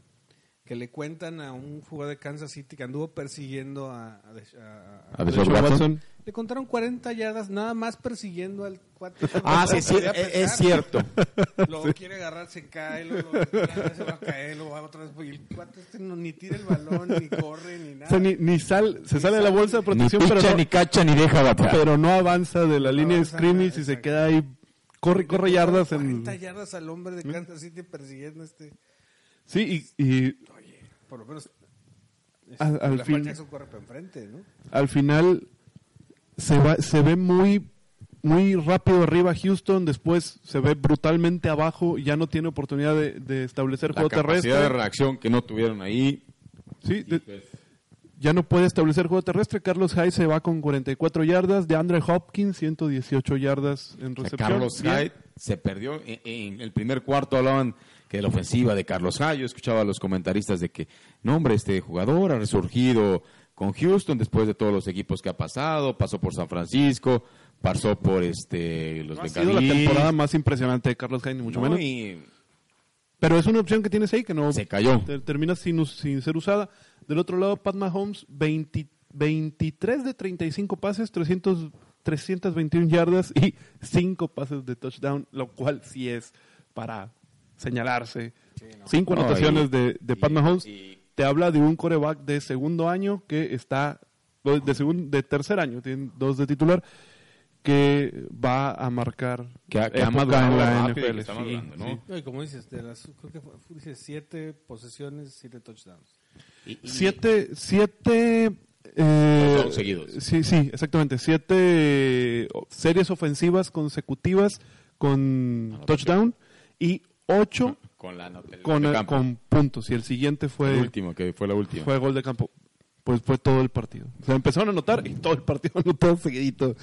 Que le cuentan a un jugador de Kansas City que anduvo persiguiendo a, a, a- A Watson. Watson, Le contaron 40 yardas nada más persiguiendo al cuate. Ah, sí, sí, es, cierto. Luego quiere agarrar, se cae, luego ya se va a caer, luego va otra vez. Y el cuate este no, ni tira el balón, ni corre, ni o nada. sea, ni, ni sal, se sale de la bolsa de Ni protección, pero picha, no, ni cacha, ni deja batear. pero no avanza de la No línea de scrimmage nada, y se queda ahí. Corre, corre yardas. En, 40 yardas al hombre de Kansas City persiguiendo este. sí, y, y Por lo menos. Al- al la fin- Jackson corre para enfrente, ¿no? al final se, va, se ve muy, muy rápido arriba Houston, después se ve brutalmente abajo, ya no tiene oportunidad de, de establecer La juego capacidad terrestre. de reacción que no tuvieron ahí. Sí, de- ya no puede establecer juego terrestre. Carlos Hyde se va con 44 yardas. De Andre Hopkins, 118 yardas en O sea, recepción. Carlos. Hyde se perdió. En, en el primer cuarto hablaban que la ofensiva de Carlos Gallo, escuchaba a los comentaristas de que, no hombre, este jugador ha resurgido con Houston después de todos los equipos que ha pasado, pasó por San Francisco, pasó por este los ha sido la temporada más impresionante de Carlos ni mucho menos. Pero es una opción que tienes ahí que no se cayó. termina sin, sin ser usada. Del otro lado, Pat Mahomes, 23 de 35 pases, 300, 321 yardas y 5 pases de touchdown, lo cual sí es para señalarse. Cinco anotaciones de, de Pat Mahomes. te habla de un coreback de segundo año que está, de, de tercer año, tiene dos de titular, que va a marcar que, ha, en la NFL. Y como dices, de las, creo que fue, siete posesiones, siete touchdowns. siete, siete eh, seguidos. Sí, sí, exactamente. Siete series ofensivas consecutivas con touchdown y ocho con, la con, puntos. Y el siguiente fue. El último, que fue la última. Fue gol de campo. Pues fue todo el partido. O sea, empezaron a anotar y todo el partido anotó seguidito.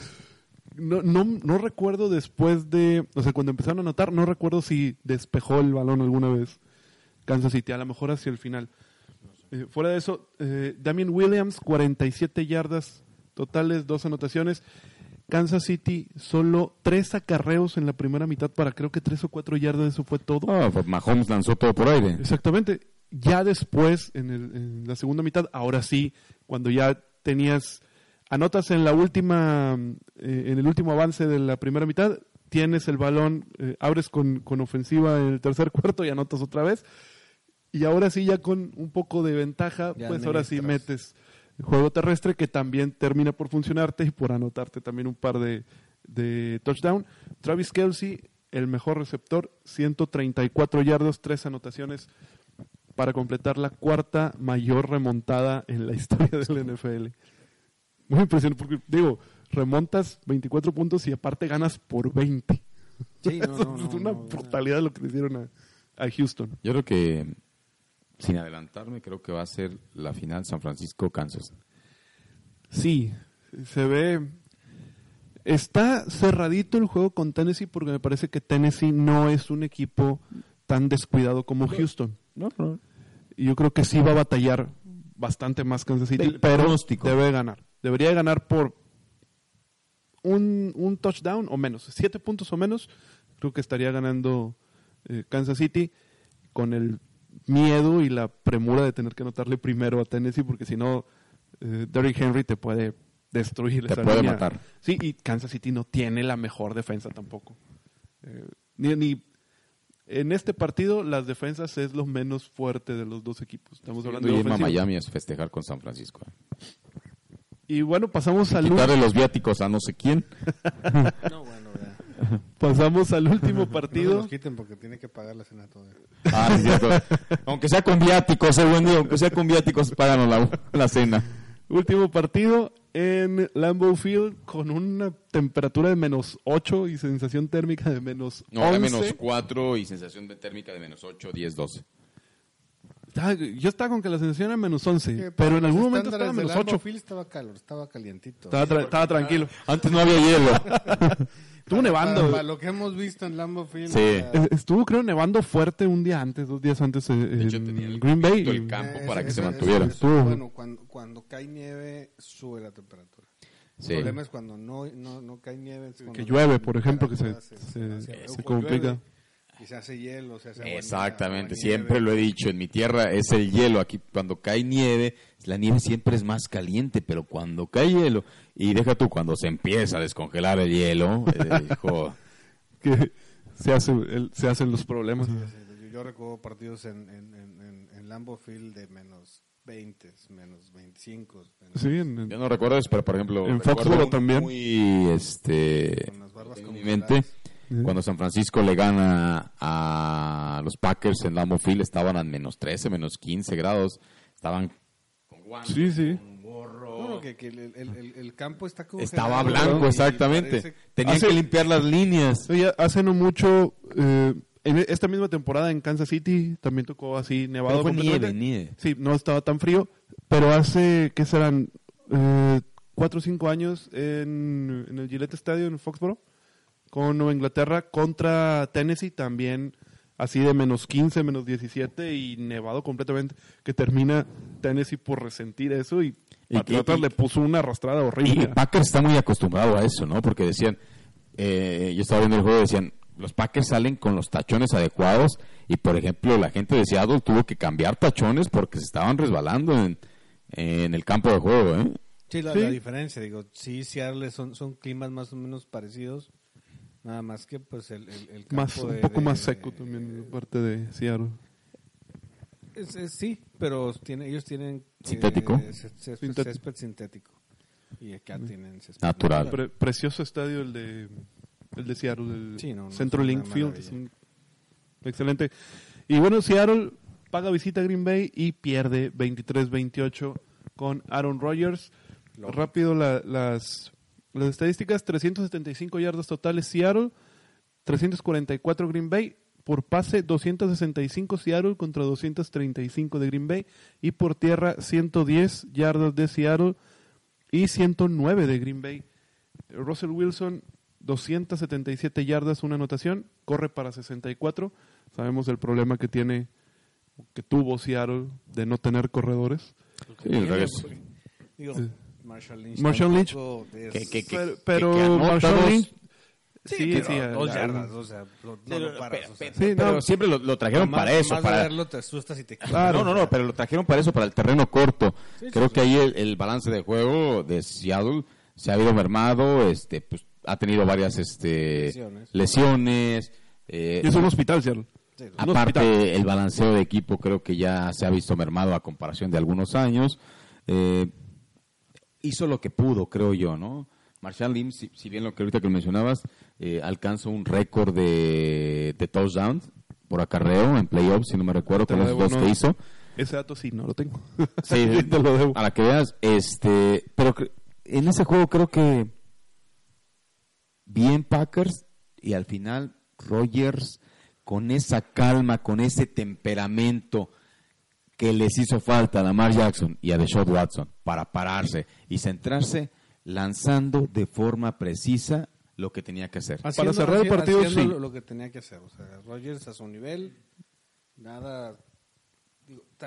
No, no, no recuerdo después de. O sea, cuando empezaron a anotar, no recuerdo si despejó el balón alguna vez Kansas City. A lo mejor hacia el final. Eh, fuera de eso, eh, Damien Williams, 47 yardas totales, dos anotaciones. Kansas City solo tres acarreos en la primera mitad para creo que tres o cuatro yardas, eso fue todo. Ah, pues Mahomes lanzó todo por aire. Exactamente. Ya después, en, la segunda mitad, ahora sí, cuando ya tenías, anotas en la última, eh, en el último avance de la primera mitad, tienes el balón, eh, abres con, con ofensiva en el tercer cuarto y anotas otra vez. Y ahora sí, ya con un poco de ventaja, pues ahora sí metes juego terrestre que también termina por funcionarte y por anotarte también un par de, de touchdown. Travis Kelsey, el mejor receptor, 134 yardas, tres anotaciones para completar la cuarta mayor remontada en la historia del NFL. Muy impresionante, porque digo, remontas 24 puntos y aparte ganas por 20. Sí, es una brutalidad lo que le hicieron a, a Houston. Yo creo que sin adelantarme, creo que va a ser la final San Francisco-Kansas. Sí, se ve. Está cerradito el juego con Tennessee porque me parece que Tennessee no es un equipo tan descuidado como Houston. No, Y yo creo que sí va a batallar bastante más Kansas City, pero debe ganar. Debería ganar por un, un, touchdown o menos, siete puntos o menos. Creo que estaría ganando eh, Kansas City con el miedo y la premura de tener que anotarle primero a Tennessee, porque si no, eh, Derrick Henry te puede destruir. Te puede matar. Sí, y Kansas City no tiene la mejor defensa tampoco. Eh, ni, ni, en este partido las defensas es lo menos fuerte de los dos equipos. Estamos hablando de irme a Miami a festejar con San Francisco. Y bueno, pasamos a quitarle los viáticos a no sé quién. no, bueno, Pasamos al último partido. No los quiten porque tiene que pagar la cena todavía. Ah, aunque sea con viáticos, eh, buen día, aunque sea con viáticos, páganos la, la cena. Último partido en Lambeau Field con una temperatura de menos 8 y sensación térmica de menos no, 11. menos 4 y sensación térmica de menos 8, 10, 12. Yo estaba con que la sensación era menos 11, pero en algún momento estaba menos 8. Field estaba calor, estaba calientito. Estaba, estaba tranquilo. Antes no había hielo. Estuvo nevando. Para, lo que hemos visto en Lambo Field. Sí. Estuvo, creo, nevando fuerte un día antes, dos días antes eh, en el Green Bay. el campo para que se mantuviera. bueno, cuando, cuando cae nieve, sube la temperatura. El problema es cuando no, no, no cae nieve. que llueve, por ejemplo, que se, se, se complica. Y se hace hielo, se hace Exactamente, siempre lo he dicho, en mi tierra es el hielo, aquí cuando cae nieve, la nieve siempre es más caliente, pero cuando cae hielo, y deja tú, cuando se empieza a descongelar el hielo, eh, que se, hace, se hacen los problemas. yo, recuerdo partidos en, en, en, Lambeau Field de menos 20, menos 25. sí, yo no recuerdo eso, pero por ejemplo, en Foxborough también. Muy, este, con las barbas en mi mente cuando San Francisco le gana a los Packers en Lambeau Field, estaban a menos 13, menos 15 grados. Estaban con guantes, sí, sí. con gorro. Bueno, que, que el, el, el, campo está como Estaba blanco, exactamente. Tenían que limpiar las líneas. Oye, hace no mucho, eh, en esta misma temporada en Kansas City, también tocó así nevado. Pero fue nieve, nieve. Sí, no estaba tan frío, pero hace, ¿qué serán? Eh, cuatro o cinco años en, en el Gillette Stadium en Foxborough con Nueva Inglaterra contra Tennessee también así de menos 15, menos 17 y nevado completamente, que termina Tennessee por resentir eso y, Patriotas le puso una arrastrada horrible. Y Packers está muy acostumbrado a eso, ¿no? Porque decían, eh, yo estaba viendo el juego, decían, los Packers salen con los tachones adecuados y, por ejemplo, la gente de Seattle tuvo que cambiar tachones porque se estaban resbalando en, en el campo de juego, ¿eh? Sí la, diferencia, digo, sí, Seattle son, son climas más o menos parecidos, nada más que pues el, el, campo más, Un poco más seco también, parte de Seattle. sí, pero tiene, ellos tienen... ¿Sintético? Eh, césped, sintético. Y acá tienen césped natural. precioso estadio el de, el de Seattle, el sí, Centro Link Field. excelente. Y bueno, Seattle paga visita a Green Bay y pierde 23-28 con Aaron Rodgers. Rápido las, las estadísticas, 375 yardas totales Seattle, 344 Green Bay, por pase 265 Seattle contra 235 de Green Bay y por tierra 110 yardas de Seattle y 109 de Green Bay. Russell Wilson 277 yardas, una anotación, corre para 64. Sabemos el problema que tiene que tuvo Seattle de no tener corredores. Sí. Marshall Lynch. Marshall Lynch. Que, que, pero, Marshall Lynch. Sí, sí, sí, dos yardas, o sea, no, pero, no paras, pero siempre lo, lo trajeron para eso. Más para verlo te asustas y te claro, No, no, no, pero lo trajeron para eso, para el terreno corto. Creo que ahí el, el, balance de juego de Seattle se ha habido mermado, este, pues ha tenido varias este, lesiones. lesiones eh, y es un hospital, Seattle. Aparte, el balanceo de equipo creo que ya se ha visto mermado a comparación de algunos años. Eh, hizo lo que pudo, creo yo, ¿no? Marshall Lim, si, bien lo que ahorita que mencionabas, eh, alcanzó un récord de, de touchdowns por acarreo en playoffs, si no me recuerdo, con los dos que hizo. Ese dato sí, no lo tengo. Sí, te lo debo. A la que veas, este, pero en ese juego creo que bien Packers y al final Rogers con esa calma, con ese temperamento que les hizo falta a Lamar Jackson y a Deshaun Watson para pararse y centrarse lanzando de forma precisa lo que tenía que hacer. para cerrar el partido, sí. Lo, que tenía que hacer. O sea, Rogers a su nivel, nada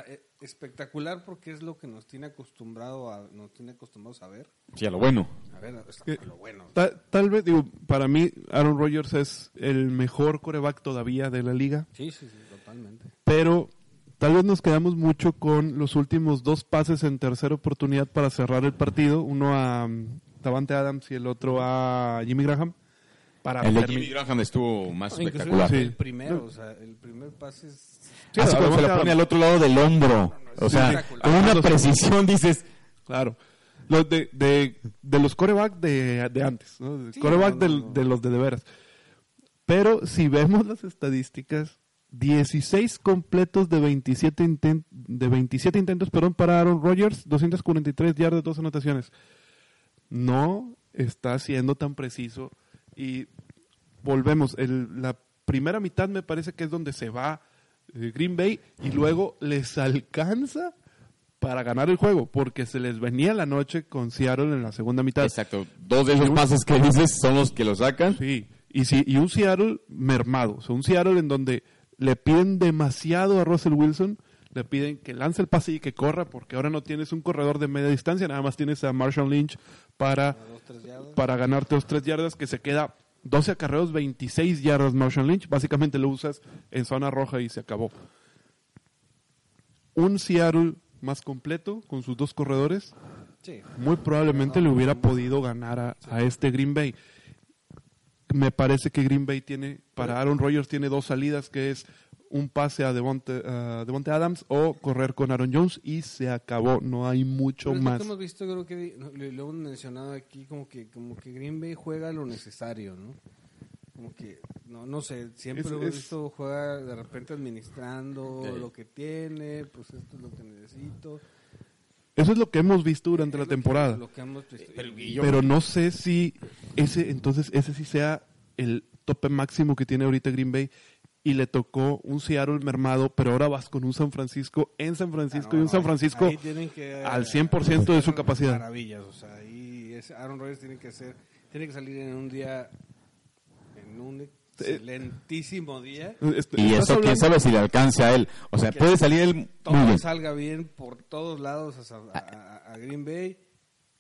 eh, espectacular porque es lo que nos tiene acostumbrado a nos tiene acostumbrados a ver. Sí, a lo bueno. A ver, a lo bueno. tal vez digo, para mí Aaron Rodgers es el mejor coreback todavía de la liga. Sí, sí, sí, totalmente. Pero Tal vez nos quedamos mucho con los últimos dos pases en tercera oportunidad para cerrar el partido, uno a um, Davante Adams y el otro a Jimmy Graham. Para el de Jimmy Graham estuvo más espectacular. El primero, o sea, el primer pase es... Sí, Así cuando se lo pone al otro lado del hombro. o sea, con una precisión dices... Claro. Los de, de, de los coreback de, de antes, ¿no? coreback de, de los de de veras. Pero si vemos las estadísticas, 16 completos de 27, de 27 intentos perdón, para Aaron Rodgers, 243 yardas, dos anotaciones. No está siendo tan preciso y volvemos, el, la primera mitad me parece que es donde se va eh, Green Bay y luego les alcanza para ganar el juego, porque se les venía la noche con Seattle en la segunda mitad. Exacto, dos de esos pases que dices son los que lo sacan. Sí, y, sí, y un Seattle mermado, o sea, un Seattle en donde le piden demasiado a Russell Wilson, le piden que lance el pase y que corra, porque ahora no tienes un corredor de media distancia, nada más tienes a Marshall Lynch para, para ganarte los tres yardas, que se queda 12 acarreos, 26 yardas Marshall Lynch, básicamente lo usas en zona roja y se acabó. Un Seattle más completo, con sus dos corredores, muy probablemente le hubiera podido ganar a, a este Green Bay me parece que Green Bay tiene, para Aaron Rodgers tiene dos salidas, que es un pase a Devonte, Adams o correr con Aaron Jones y se acabó, no hay mucho más. hemos visto, creo que lo, hemos mencionado aquí, como que, como que Green Bay juega lo necesario, ¿no? Como que, no, no sé, siempre lo he visto, juega de repente administrando lo que tiene, pues esto es lo que necesito. Eso es lo que hemos visto durante la temporada. Pero, no sé si ese, entonces, ese sí sea el tope máximo que tiene ahorita Green Bay y le tocó un Seattle mermado, pero ahora vas con un San Francisco en San Francisco y un San Francisco al 100% de su capacidad. Maravillas, o sea, ahí Aaron Rodgers tiene que ser, tiene que salir en un día en un excelentísimo día. Este, Y eso, quién sabe si le alcance a él. O sea, Que puede salir él muy Todo bien. salga bien por todos lados a, a- Green Bay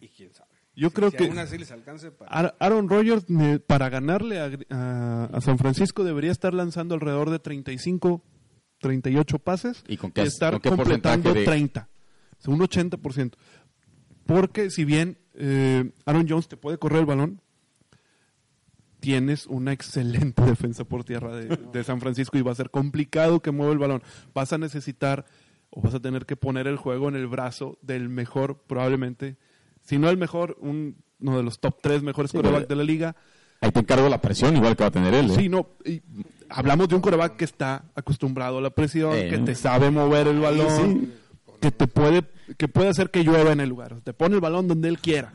y quién sabe. Yo Si- creo si que- aún así les alcance para... Ar- Aaron Rodgers, para ganarle a, a- a San Francisco, debería estar lanzando alrededor de 35, 38 pases ¿Y con qué- estar con qué completando de- 30. O sea, un 80%. Porque si bien eh, Aaron Jones te puede correr el balón, tienes una excelente defensa por tierra de, de San Francisco y va a ser complicado que mueva el balón. Vas a necesitar o vas a tener que poner el juego en el brazo del mejor, probablemente, si no el mejor, un- uno de los top tres mejores Sí, pero- de la liga. Ahí te encargo la presión, igual que va a tener él. ¿eh? Sí, no, y hablamos de un coreback que está acostumbrado a la presión, Eh, que te sabe mover el balón, que te puede, que puede hacer que llueva en el lugar. Te pone el balón donde él quiera.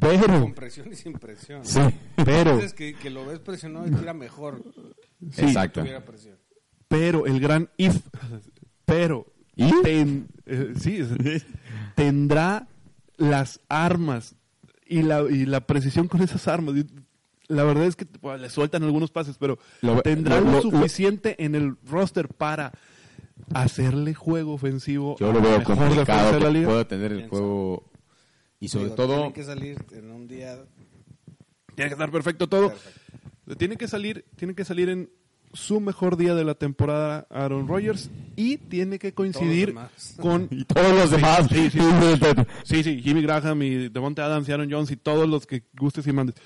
Pero, Con presión y sin presión. Sí. pero, Veces que, que lo ves presionado y tira mejor sí, Exacto. tuviera presión. pero el gran if, pero, ¿Y? ten- eh, sí, tendrá las armas y la, y la precisión con esas armas. La verdad es que pues, le sueltan algunos pases, pero Lo- tendrá lo- lo, lo- suficiente en el roster para hacerle juego ofensivo Yo a lo la veo complicado de la que pueda tener el juego. Y sobre Digo, todo, Tienen que salir en un día... Tiene que estar perfecto todo. Perfecto. Tiene que salir, tiene que salir en su mejor día de la temporada Aaron Rodgers y tiene que coincidir con y todos los demás. sí, sí, Sí, sí, Jimmy Graham y Devonta Adams y Aaron Jones y todos los que gustes y mandes.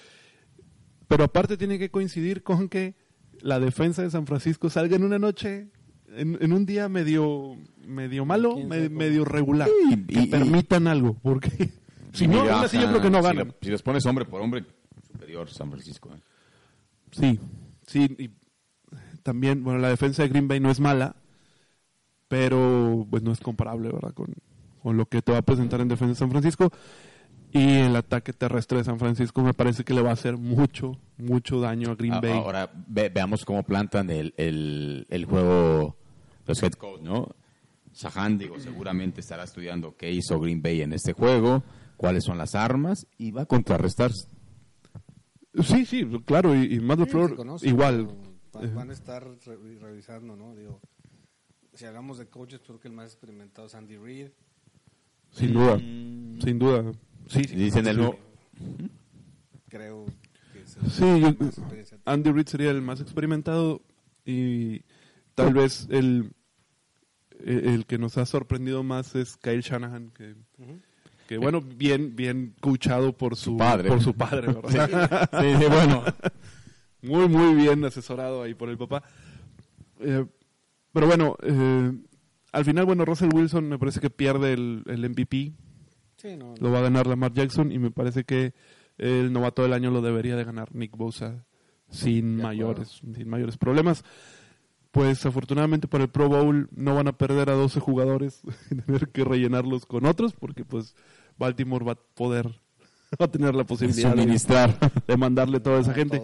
Pero aparte tiene que coincidir con que la defensa de San Francisco salga en una noche, en, en un día medio, medio malo, medio regular. Sí, que y- y- permitan algo, porque si no, aún así yo creo que no Si ganan. Si, los pones hombre por hombre, superior San Francisco. ¿eh? Sí, sí, y también, bueno, la defensa de Green Bay no es mala, pero pues no es comparable, ¿verdad? Con, con lo que te va a presentar en defensa de San Francisco. Y el ataque terrestre de San Francisco me parece que le va a hacer mucho, mucho daño a Green Bay. Ahora ve- veamos cómo plantan el, el, el juego los head coach, ¿no? Sahan, digo, seguramente estará estudiando qué hizo Green Bay en este juego, cuáles son las armas y va a contrarrestar. Sí, sí, claro, y, y Sí, LaFleur se conoce, igual. Van, van a estar re- revisando, ¿no? Digo, si hablamos de coaches, creo que el más experimentado es Andy Reid. Sin duda, sin duda. Sí, sí. Dicen el no. Creo que es el Sí, yo- más experiencia. Andy Reid sería el más experimentado y tal vez el, el el que nos ha sorprendido más es Kyle Shanahan, que. Que bueno, bien, bien coachado por su, padre. por su padre, ¿verdad? Sí, sí, bueno. muy, muy bien asesorado ahí por el papá. Eh, pero bueno, eh, al final, bueno, Russell Wilson me parece que pierde el, el MVP, Sí, no, lo va a ganar Lamar Jackson y me parece que el novato del año lo debería de ganar Nick Bosa sin mayores sin mayores problemas. Pues afortunadamente para el Pro Bowl no van a perder a 12 jugadores y tener que rellenarlos con otros porque pues Baltimore va a poder va a tener la posibilidad de, Suministrar. de mandarle toda esa gente.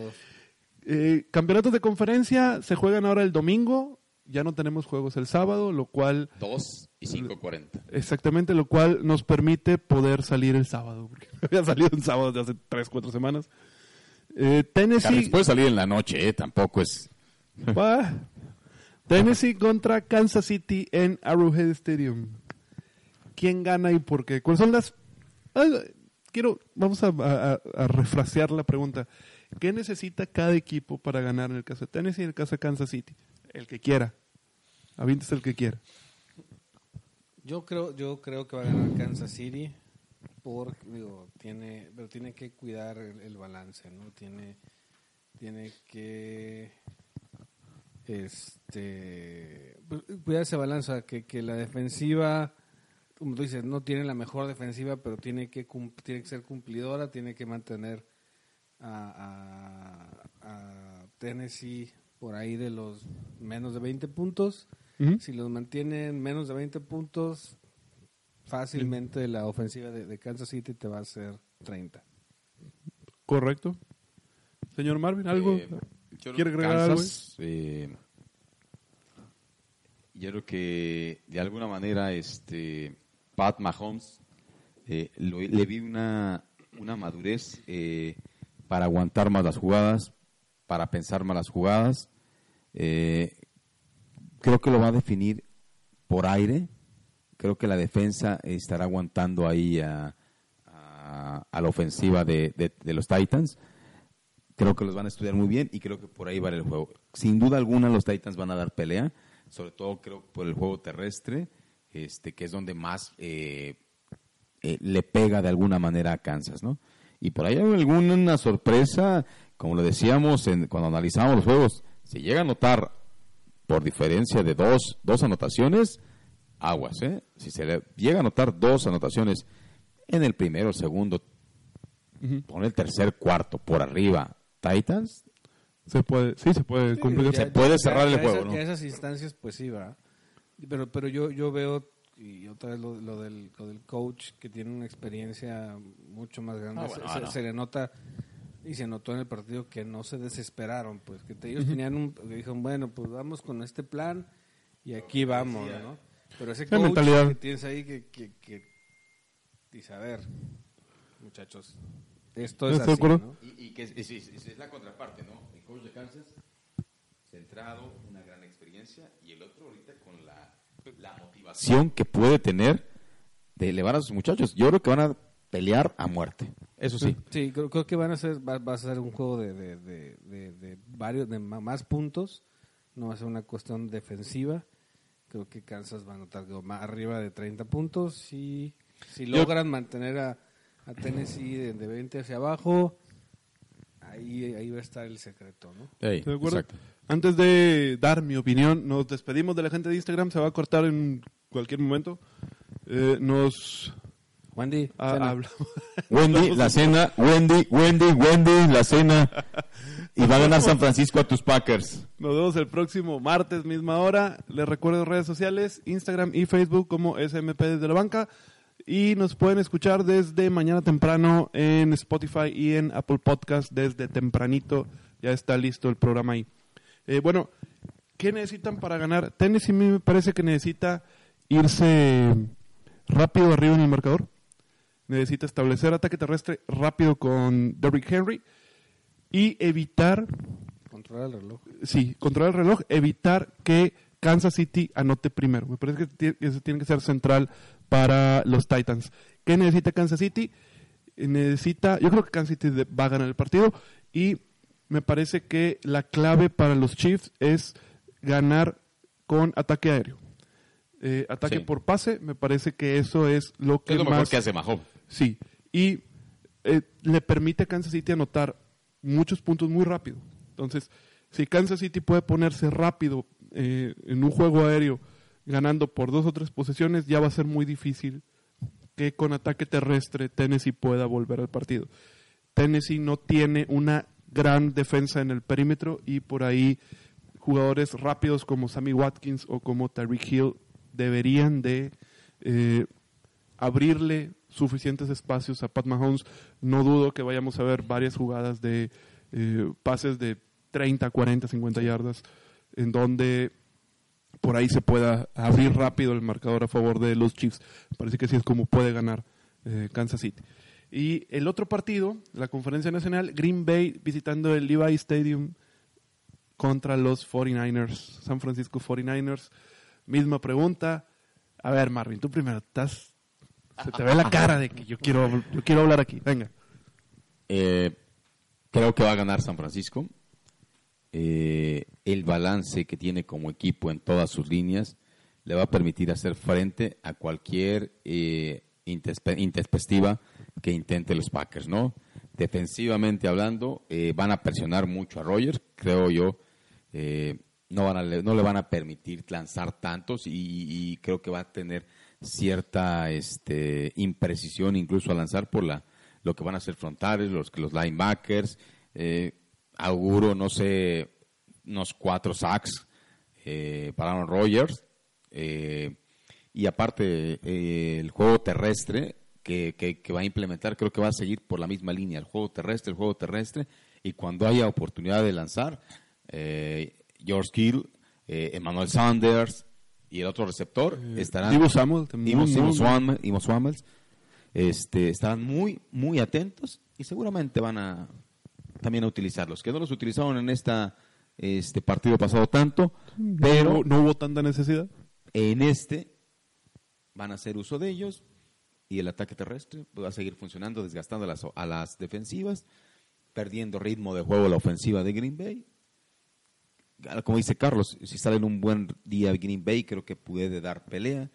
Eh, campeonatos de conferencia se juegan ahora el domingo, ya no tenemos juegos el sábado, lo cual 2 y 5.40. Exactamente, lo cual nos permite poder salir el sábado, porque había salido el sábado de hace 3, 4 semanas. Eh, Carles, Tennessee, puede salir en la noche, ¿eh? Tampoco es... Tennessee contra Kansas City en Arrowhead Stadium. ¿Quién gana y por qué? ¿Cuáles son las...? Ah, quiero, vamos a, refrasear la pregunta. ¿Qué necesita cada equipo para ganar en el caso de Tennessee y en el caso de Kansas City? El que quiera. Avientes el que quiera. Yo creo, yo creo que va a ganar Kansas City por, tiene, pero tiene que cuidar el, el balance, ¿no? Tiene, tiene que, este, pues, cuidar ese balance, o sea, que, que la defensiva, como tú dices, no tiene la mejor defensiva, pero tiene que, tiene que ser cumplidora, tiene que mantener a, a- a Tennessee por ahí de los menos de 20 puntos. Si los mantienen menos de 20 puntos, fácilmente la ofensiva de, de Kansas City te va a hacer 30. Correcto. Señor Marvin, ¿algo? Eh, yo ¿Quiere agregar algo? Eh, yo creo que de alguna manera este Pat Mahomes eh, lo- le vi una, una madurez eh, para aguantar más las jugadas, para pensar malas jugadas. Eh, creo que lo va a definir por aire. Creo que la defensa estará aguantando ahí a, a, la ofensiva de, de, los Titans. Creo que los van a estudiar muy bien y creo que por ahí va el juego. Sin duda alguna los Titans van a dar pelea, sobre todo creo por el juego terrestre, este que es donde más eh, eh, le pega de alguna manera a Kansas, ¿no? Y por ahí hay alguna sorpresa, como lo decíamos en, cuando analizamos los juegos, si llega a notar por diferencia de dos, dos anotaciones, aguas, ¿eh? Si se le llega a notar dos anotaciones en el primero, segundo, uh el tercer, cuarto por arriba, Titans. Se puede, sí, se puede se puede cerrar el juego, ¿no? En esas instancias, pues sí, va. Pero, pero yo, yo veo, y otra vez lo, del, lo del coach, que tiene una experiencia mucho más grande. Ah, se, le nota, y se notó en el partido que no se desesperaron, pues, que ellos tenían un, que dijeron, bueno, pues vamos con este plan y aquí vamos, ¿no? Pero ese coach que tienes ahí que, que, que dice, a ver, muchachos, esto es así, ¿no? Y, que es, la contraparte, ¿no? El coach de Kansas, centrado, una gran experiencia, y el otro ahorita con la, la motivación que puede tener de elevar a sus muchachos. Yo creo que van a pelear a muerte. Eso sí. Sí, creo, que van a ser, va, a ser un juego de, de, de, varios, de más puntos. No va a ser una cuestión defensiva. Creo que Kansas va a anotar más arriba de 30 puntos y si logran mantener a, a Tennessee de, 20 hacia abajo, ahí, ahí va a estar el secreto, ¿no? ¿De acuerdo? Antes de dar mi opinión, nos despedimos de la gente de Instagram, se va a cortar en cualquier momento. Eh, nos Wendy, ah, Wendy, la cena, Wendy, Wendy, Wendy, la cena. Y va a ganar San Francisco a tus Packers. Nos vemos el próximo martes, misma hora. Les recuerdo redes sociales, Instagram y Facebook como SMP desde la banca. Y nos pueden escuchar desde mañana temprano en Spotify y en Apple Podcast desde tempranito. Ya está listo el programa ahí. Eh, bueno, ¿qué necesitan para ganar? Tennessee me parece que necesita irse rápido arriba en el marcador. Necesita establecer ataque terrestre rápido con Derrick Henry y evitar... Controlar el reloj. Sí, controlar el reloj, evitar que Kansas City anote primero. Me parece que eso tiene que ser central para los Titans. ¿Qué necesita Kansas City? Necesita, yo creo que Kansas City va a ganar el partido y me parece que la clave para los Chiefs es ganar con ataque aéreo. Eh, ataque por pase, me parece que eso es lo que es lo más... que hace Mahomes. Sí, y eh, le permite a Kansas City anotar muchos puntos muy rápido. Entonces, si Kansas City puede ponerse rápido eh, en un juego aéreo ganando por dos o tres posesiones, ya va a ser muy difícil que con ataque terrestre Tennessee pueda volver al partido. Tennessee no tiene una gran defensa en el perímetro y por ahí jugadores rápidos como Sammy Watkins o como Tyreek Hill deberían de eh, abrirle suficientes espacios a Pat Mahomes. No dudo que vayamos a ver varias jugadas de eh, pases de 30, 40, 50 yardas en donde por ahí se pueda abrir rápido el marcador a favor de los Chiefs. Parece que así es como puede ganar eh, Kansas City. Y el otro partido, la conferencia nacional, Green Bay visitando el Levi Stadium contra los 49ers, San Francisco 49ers. Misma pregunta. A ver, Marvin, tú primero, estás, se te ve la cara de que yo quiero, yo quiero hablar aquí. Venga. Eh, creo que va a ganar San Francisco. Eh, el balance que tiene como equipo en todas sus líneas le va a permitir hacer frente a cualquier eh, que intente los Packers, ¿no? Defensivamente hablando, eh, van a presionar mucho a Rogers, creo yo. Eh, no, van a, no le van a permitir lanzar tantos y, creo que va a tener cierta este, imprecisión incluso a lanzar por la, lo que van a ser frontales, los, los linebackers. Eh, auguro, no sé, unos cuatro sacks eh, para Aaron Rodgers. Eh, y aparte, eh, el juego terrestre que, que, va a implementar, creo que va a seguir por la misma línea. El juego terrestre, el juego terrestre. Y cuando haya oportunidad de lanzar, George Kill, Emmanuel Sanders y el otro receptor estarán. Ivo Samuel, este, estarán muy, muy atentos y seguramente van a también a utilizarlos. Que no los utilizaron en esta este partido pasado tanto, pero no, hubo tanta necesidad. En este van a hacer uso de ellos y el ataque terrestre va a seguir funcionando, desgastando a las, a las defensivas, perdiendo ritmo de juego la ofensiva de Green Bay. Como dice Carlos, si sale en un buen día Green Bay, creo que puede dar pelea,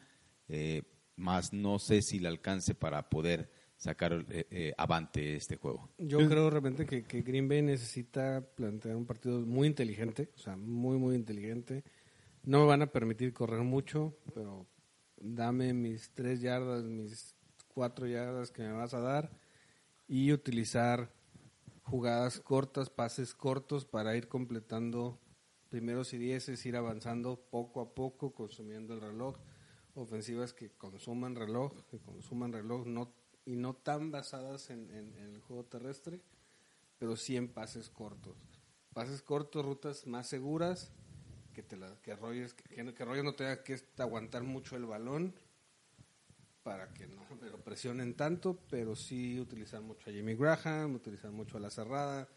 eh, más no sé si le alcance para poder sacar eh, eh, avante este juego. Yo creo realmente que, que, Green Bay necesita plantear un partido muy inteligente, o sea, muy, muy inteligente. No me van a permitir correr mucho, pero dame mis tres yardas, mis cuatro yardas que me vas a dar y utilizar jugadas cortas, pases cortos para ir completando primeros y dieces, ir avanzando poco a poco, consumiendo el reloj. Ofensivas que consuman reloj, que consuman reloj, no y no tan basadas en, el juego terrestre, pero sí en pases cortos. Pases cortos, rutas más seguras, que, te la, que, Rogers, que, no tenga que aguantar mucho el balón para que no lo presionen tanto, pero sí utilizar mucho a Jimmy Graham, utilizar mucho a la cerrada,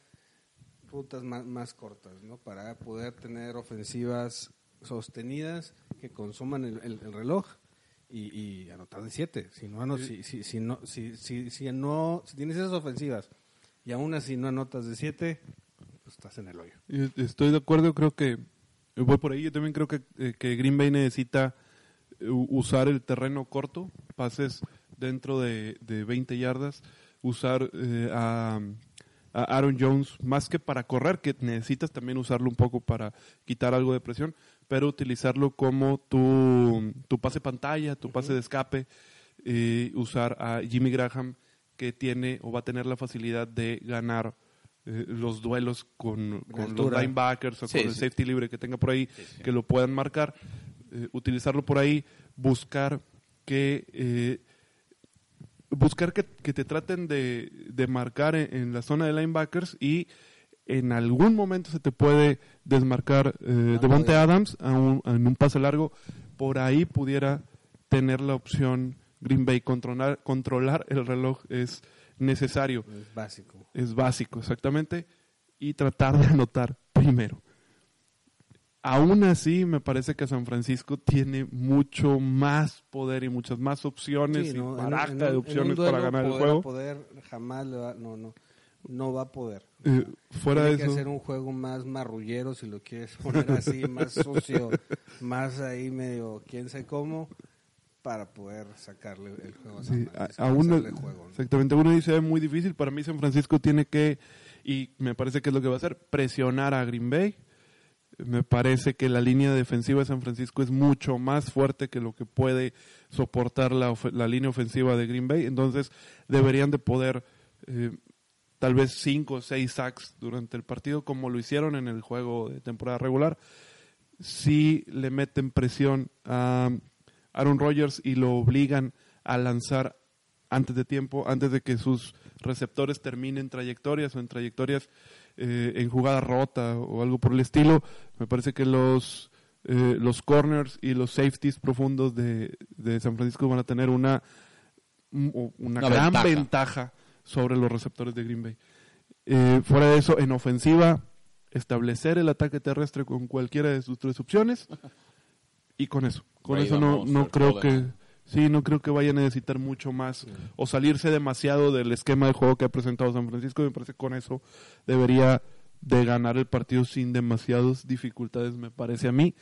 rutas más, más cortas, ¿no? Para poder tener ofensivas sostenidas que consuman el reloj y, y anotar de siete. Si no, si, si, si, no, si, si, si, no, si tienes esas ofensivas y aún así no anotas de siete, pues estás en el hoyo. Estoy de acuerdo, creo que voy por ahí. Yo también creo que, eh, que Green Bay necesita eh, usar el terreno corto, pases dentro de, de 20 yardas, usar eh, a, a, Aaron Jones más que para correr, que necesitas también usarlo un poco para quitar algo de presión, pero utilizarlo como tu, tu pase pantalla, tu pase de escape, y usar a Jimmy Graham que tiene o va a tener la facilidad de ganar eh, los duelos con, los linebackers o con el safety libre que tenga por ahí, que lo puedan marcar, eh, utilizarlo por ahí, buscar que eh, buscar que, te traten de, de marcar en, la zona de linebackers y en algún momento se te puede desmarcar eh, Devonte Adams en un pase largo. Por ahí pudiera tener la opción Green Bay. Controlar, controlar el reloj es necesario. Es básico. Es básico, exactamente. Y tratar de anotar primero. Aún así, me parece que San Francisco tiene mucho más poder y muchas más opciones y baraja de opciones para ganar el juego. Poder jamás no, no no va a poder. Eh, fuera Tiene de que hacer un juego más marrullero, si lo quieres poner así, más sucio, más ahí medio quién sabe cómo, para poder sacarle el juego a San A, uno, Exactamente, uno dice es muy difícil. Para mí San Francisco tiene que, y me parece que es lo que va a hacer, presionar a Green Bay. Me parece que la línea defensiva de San Francisco es mucho más fuerte que lo que puede soportar la, la línea ofensiva de Green Bay. Entonces deberían de poder eh, tal vez cinco o seis sacks durante el partido, como lo hicieron en el juego de temporada regular. Si le meten presión a Aaron Rodgers y lo obligan a lanzar antes de tiempo, antes de que sus receptores terminen trayectorias o en trayectorias eh, en jugada rota o algo por el estilo. Me parece que los, eh, los corners y los safeties profundos de, San Francisco van a tener una, una, gran ventaja sobre los receptores de Green Bay. Eh, fuera de eso, en ofensiva, establecer el ataque terrestre con cualquiera de sus tres opciones y con eso. Con eso no, no creo que sí, no creo que vaya a necesitar mucho más o salirse demasiado del esquema de juego que ha presentado San Francisco. Me parece que con eso debería de ganar el partido sin demasiadas dificultades, me parece a mí.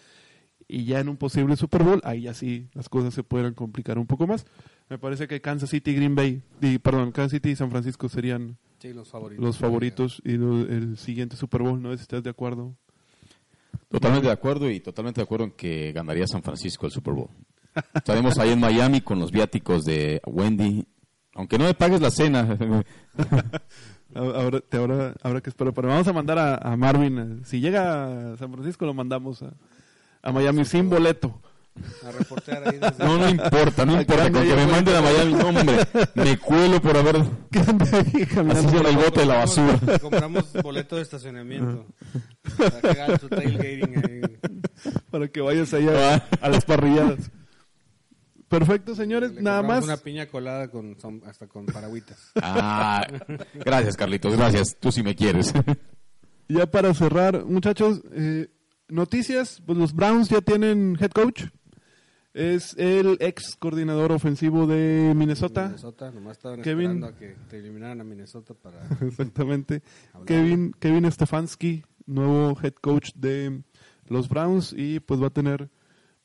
Y ya en un posible Super Bowl, ahí ya sí las cosas se pueden complicar un poco más. Me parece que Kansas City y Green Bay, perdón, Kansas City y San Francisco serían los favoritos, los favoritos y el siguiente Super Bowl, ¿no? Si estás de acuerdo. Totalmente de acuerdo y totalmente de acuerdo en que ganaría San Francisco el Super Bowl. Estaremos ahí en Miami con los viáticos de Wendy. Aunque no me pagues la cena. ahora, ahora, ahora que espero. Pero vamos a mandar a, Marvin. Si llega a San Francisco, lo mandamos a, a Miami sin boleto a reportear ahí desde... No, no importa, no importa, con que me manden a Miami, hombre, me cuelo por haber... Así se el bote de la basura. Compramos boleto de estacionamiento. para que hagas tu tailgating ahí. Para que vayas allá a, las parrilladas. Perfecto, señores. Le Nada más. Una piña colada con, hasta con paragüitas. Ah, gracias, Carlitos, gracias. Tú sí me quieres. Ya para cerrar, muchachos, eh, noticias. Pues los Browns ya tienen head coach. Es el ex coordinador ofensivo de Minnesota. Minnesota, nomás estaban Kevin. esperando a que te eliminaran a Minnesota para... Exactamente. Hablar. Kevin, Kevin Stefanski, nuevo head coach de los Browns. Y pues va a tener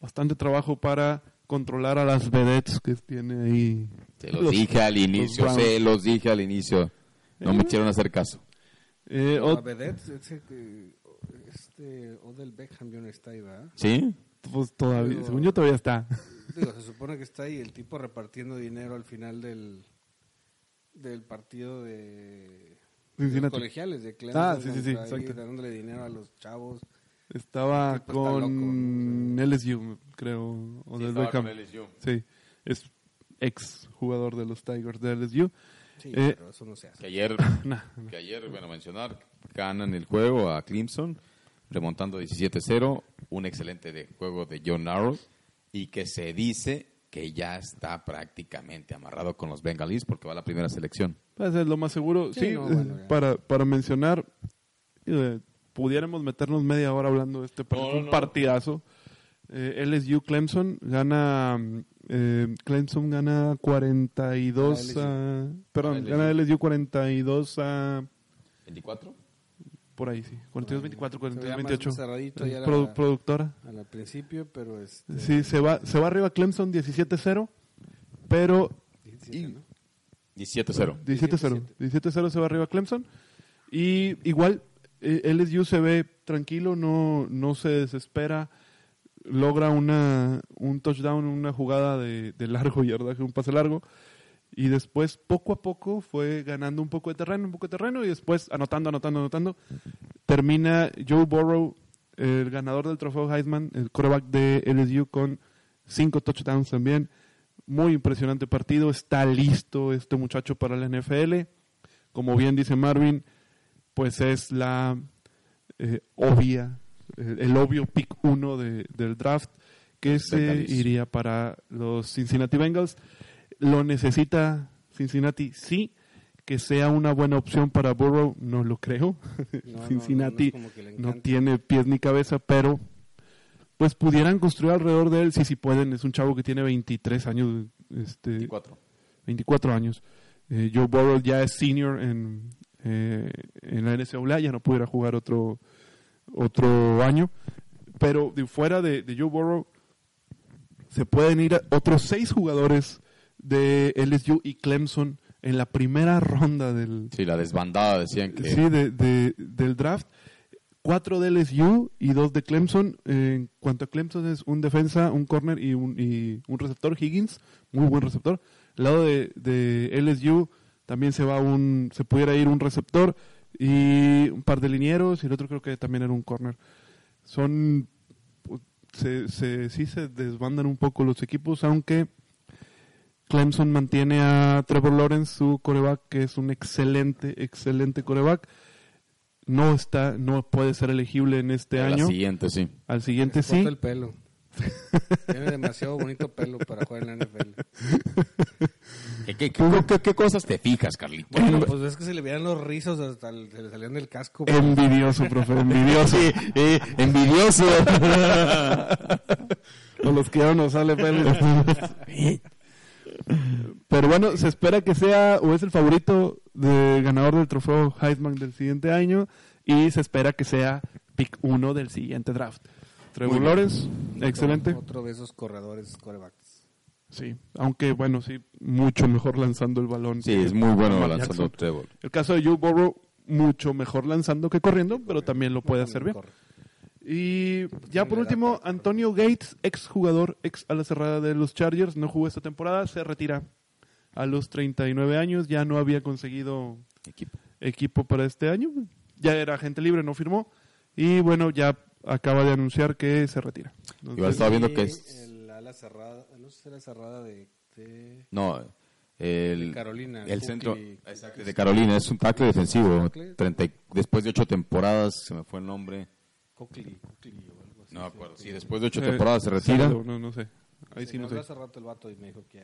bastante trabajo para controlar a las vedettes que tiene ahí. Se los los- dije al inicio, Browns. se los dije al inicio. No me hicieron hacer caso. Eh, Vedette, que- este Odell Beckham ya no está ahí, ¿verdad? ¿Sí? Pues todavía, Pero- según yo todavía está. Digo, se supone que está ahí el tipo repartiendo dinero al final del, del partido de de los colegiales de Clemson. Ah, sí, sí, sí, exacto. dándole dinero a los chavos. Estaba tipo está con loco, LSU, creo. O del Beckham. Sí, es ex jugador de los Tigers de LSU. Sí, Eh, pero eso no se hace. Que ayer, Nah, que ayer, bueno, mencionar, ganan el juego a Clemson, remontando 17-0, un excelente de juego de John Arrow, y que se dice que ya está prácticamente amarrado con los Bengalis porque va a la primera selección. Pues es lo más seguro. Sí, Sí, no, bueno, ya. para, para mencionar, eh, pudiéramos meternos media hora hablando de este partido. No, no, un no. partidazo. Eh, LSU Clemson gana. eh, Clemson gana 42 a. Perdón, Gana gana LSU 42 a. ¿24? Por ahí, sí. 42, 24, Se veía 42, más 28. cerradito ya la- produ- productora. Al principio, pero este, Sí, se va, se va arriba Clemson 17-0, pero 17, ¿no? 17-0. 17-0. 17-0 se va arriba Clemson. Y igual, eh, LSU se ve tranquilo, no, no se desespera. Logra una, un touchdown, una jugada de, de largo yardaje, un pase largo. Y después, poco a poco, fue ganando un poco de terreno, un poco de terreno. Y después, anotando, anotando, anotando. Termina Joe Burrow, el ganador del trofeo Heisman, el quarterback de LSU, con cinco touchdowns también. Muy impresionante partido. Está listo este muchacho para la NFL. Como bien dice Marvin, pues es la eh, obvia, el, el obvio pick uno de- del draft que se iría para los Cincinnati Bengals. Lo necesita Cincinnati, sí. Que sea una buena opción para Burrow, no lo creo. No, Cincinnati no, tiene pies ni cabeza, pero pues pudieran construir alrededor de él, sí, sí pueden. Es un chavo que tiene 23 años, este, 24. 24 años. Eh, Joe Burrow ya es senior en, eh, en la NCAA, ya no pudiera jugar otro, otro año. Pero de fuera de, de Joe Burrow, se pueden ir a otros seis jugadores de LSU y Clemson en la primera ronda del, Sí, la desbandada decían que... sí, de, de- del draft. Cuatro de LSU y dos de Clemson. En cuanto a Clemson es un defensa, un corner y un, y un receptor, Higgins, muy buen receptor. Al lado de, de LSU también se va un, se pudiera ir un receptor y un par de linieros y el otro creo que también era un corner. Son, se, se, sí se desbandan un poco los equipos, aunque Clemson mantiene a Trevor Lawrence, su coreback, que es un excelente, excelente coreback. No está, no puede ser elegible en este a la año. siguiente, sí. Al siguiente sí. el pelo. Tiene demasiado bonito pelo para jugar en la NFL. ¿Qué, qué, qué- qué- qué cosas te fijas, Carlito? Bueno, pues es que se le veían los rizos hasta el- se le salían del casco. pues. Envidioso, profe, envidioso. Eh, envidioso. Con los que ya no sale pelo. Pero bueno, se espera que sea o es el favorito de ganador del trofeo Heisman del siguiente año y se espera que sea pick 1 del siguiente draft. Trevor. Lawrence, excelente. Otro de esos corredores corebacks. Sí, aunque bueno, sí, mucho mejor lanzando el balón. Sí, es muy bueno lanzando. Trevor. El caso de Joe Burrow, mucho mejor lanzando que corriendo, pero también lo puede hacer bien. Y ya por último, Antonio Gates, ex jugador, ex a la cerrada de los Chargers, no jugó esta temporada, se retira a los 39 años, ya no había conseguido Equipo. equipo para este año, ya era agente libre, no firmó, y bueno, ya acaba de anunciar que se retira. Entonces, Igual estaba viendo que es... El ala cerrada, no sé si era cerrada de, de, No, el... de Carolina. El centro exacto, de Carolina es un tackle defensivo. Tackle. 30 y- después de ocho temporadas, se me fue el nombre. Cookley, Cookley o algo así. No me acuerdo. Sí, después de ocho eh, temporadas se retira. No, no sé. Ahí sí, me no sé. hace rato el vato y me dijo que...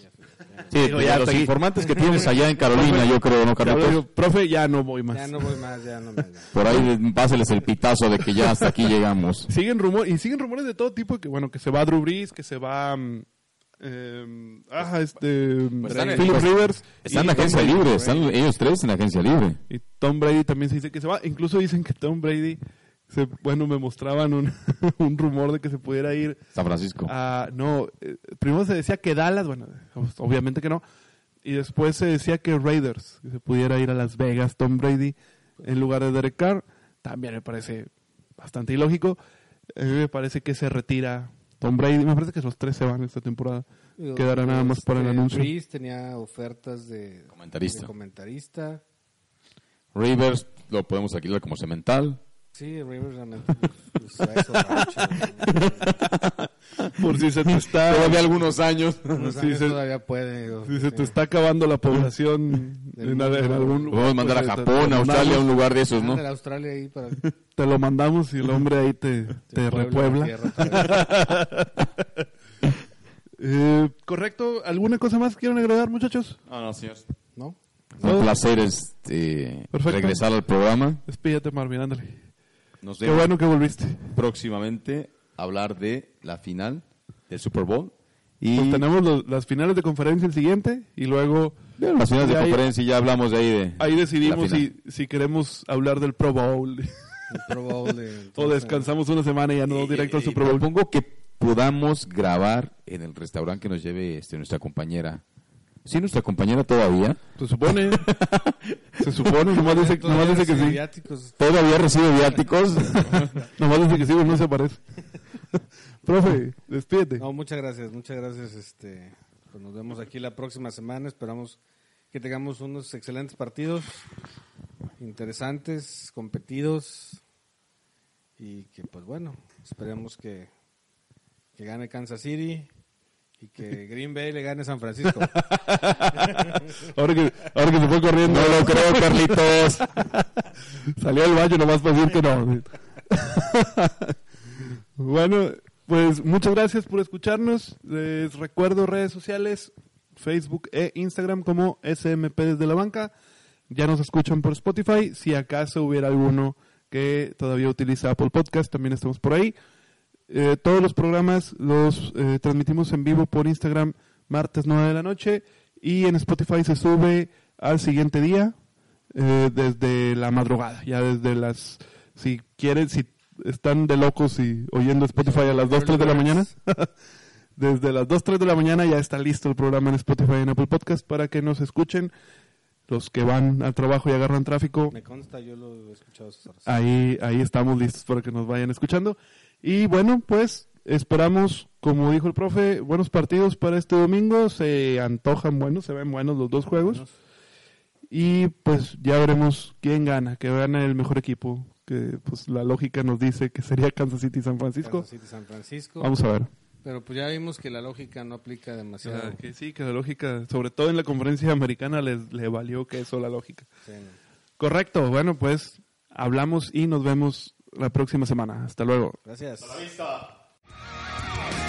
ya- ya- Sí, Digo, de ya los hasta informantes que tienes allá en Carolina, yo creo, ¿no, Carlitos? digo, profe, ya no voy más. ya no voy más, ya no me... Por ahí páseles el pitazo de que ya hasta aquí llegamos. Siguen rumores, y siguen rumores de todo tipo, que bueno, que se va Drew Brees, que se va... mm, eh, ah, este... Pues están en- Philip pues, Rivers. Están y en Tom agencia Brady. libre, están ellos tres en agencia libre. Y Tom Brady también se dice que se va. Incluso dicen que Tom Brady, se, bueno, me mostraban un, un rumor de que se pudiera ir San Francisco. a... No, eh, primero se decía que Dallas, bueno, obviamente que no. Y después se decía que Raiders, que se pudiera ir a Las Vegas Tom Brady en lugar de Derek Carr. También me parece bastante ilógico. A mí me parece que se retira Tom Brady. Me parece que los tres se van esta temporada. Quedará nada más para el este, anuncio. Breeze tenía ofertas de Comentarista. de comentarista. Rivers lo podemos alquilar como cemental. Sí, Rivers realmente pues, pues, Por si se te está... Todavía algunos años. años se- todavía puede. digo, Si se sí. te está acabando la población en, algún lugar. Podemos mandar a Japón, a Australia, a un lugar de esos, ¿no? Ándale, Australia ahí para Te lo mandamos y el hombre ahí te, te puebla repuebla. Eh, Correcto. ¿Alguna cosa más quieren agregar, muchachos? No, no, señor. ¿No? Un placer este, Perfecto. regresar al programa. Despídete, Marvin, ándale. Nos Qué bueno que volviste. próximamente hablar de la final del Super Bowl. Y Pues tenemos los- las finales de conferencia el siguiente y luego Bueno, las finales de Y ahí- conferencia ya hablamos de ahí de ahí decidimos final. si, si queremos hablar del Pro Bowl El Pro Bowl de- o descansamos una semana y ya no directo al Y- y Super Bowl. Propongo que podamos grabar en el restaurante que nos lleve este, nuestra compañera. Sí, nuestra compañera todavía. Se supone. se supone. Nomás dice, todavía nomás dice que sí. viáticos. Todavía recibe viáticos. Nomás dice que sí, no se aparece. Profe, despídete. No, muchas gracias, muchas gracias. Este, pues nos vemos aquí la próxima semana. Esperamos que tengamos unos excelentes partidos, interesantes, competidos y que, pues bueno, esperemos que, que gane Kansas City y que Green Bay le gane San Francisco. Ahora que, ahora que se fue corriendo. no lo creo, Carlitos. Salió al baño nomás para decir que no. bueno, pues muchas gracias por escucharnos. Les recuerdo redes sociales, Facebook e Instagram como SMP desde la banca. Ya nos escuchan por Spotify. Si acaso hubiera alguno que todavía utiliza Apple Podcast, también estamos por ahí. Eh, todos los programas los eh, transmitimos en vivo por Instagram martes 9 de la noche y en Spotify se sube al siguiente día eh, desde la madrugada, ya desde las si quieren si están de locos y oyendo Spotify a las 2 3 de la mañana. desde las 2 3 de la mañana ya está listo el programa en Spotify y en Apple Podcast para que nos escuchen los que van al trabajo y agarran tráfico. Me consta, yo lo he escuchado. Ahí, ahí estamos listos para que nos vayan escuchando. Y bueno, pues esperamos, como dijo el profe, buenos partidos para este domingo. Se antojan buenos, se ven buenos los dos juegos. Y pues ya veremos quién gana, que gana el mejor equipo. Que pues la lógica nos dice que sería Kansas City y San Francisco. Kansas City, San Francisco. Vamos a ver. Pero pues ya vimos que la lógica no aplica demasiado. Que sí, que la lógica, sobre todo en la conferencia americana, les, le valió que eso la lógica. Sí. Correcto, bueno, pues hablamos y nos vemos la próxima semana. Hasta luego. Gracias. Hasta la vista.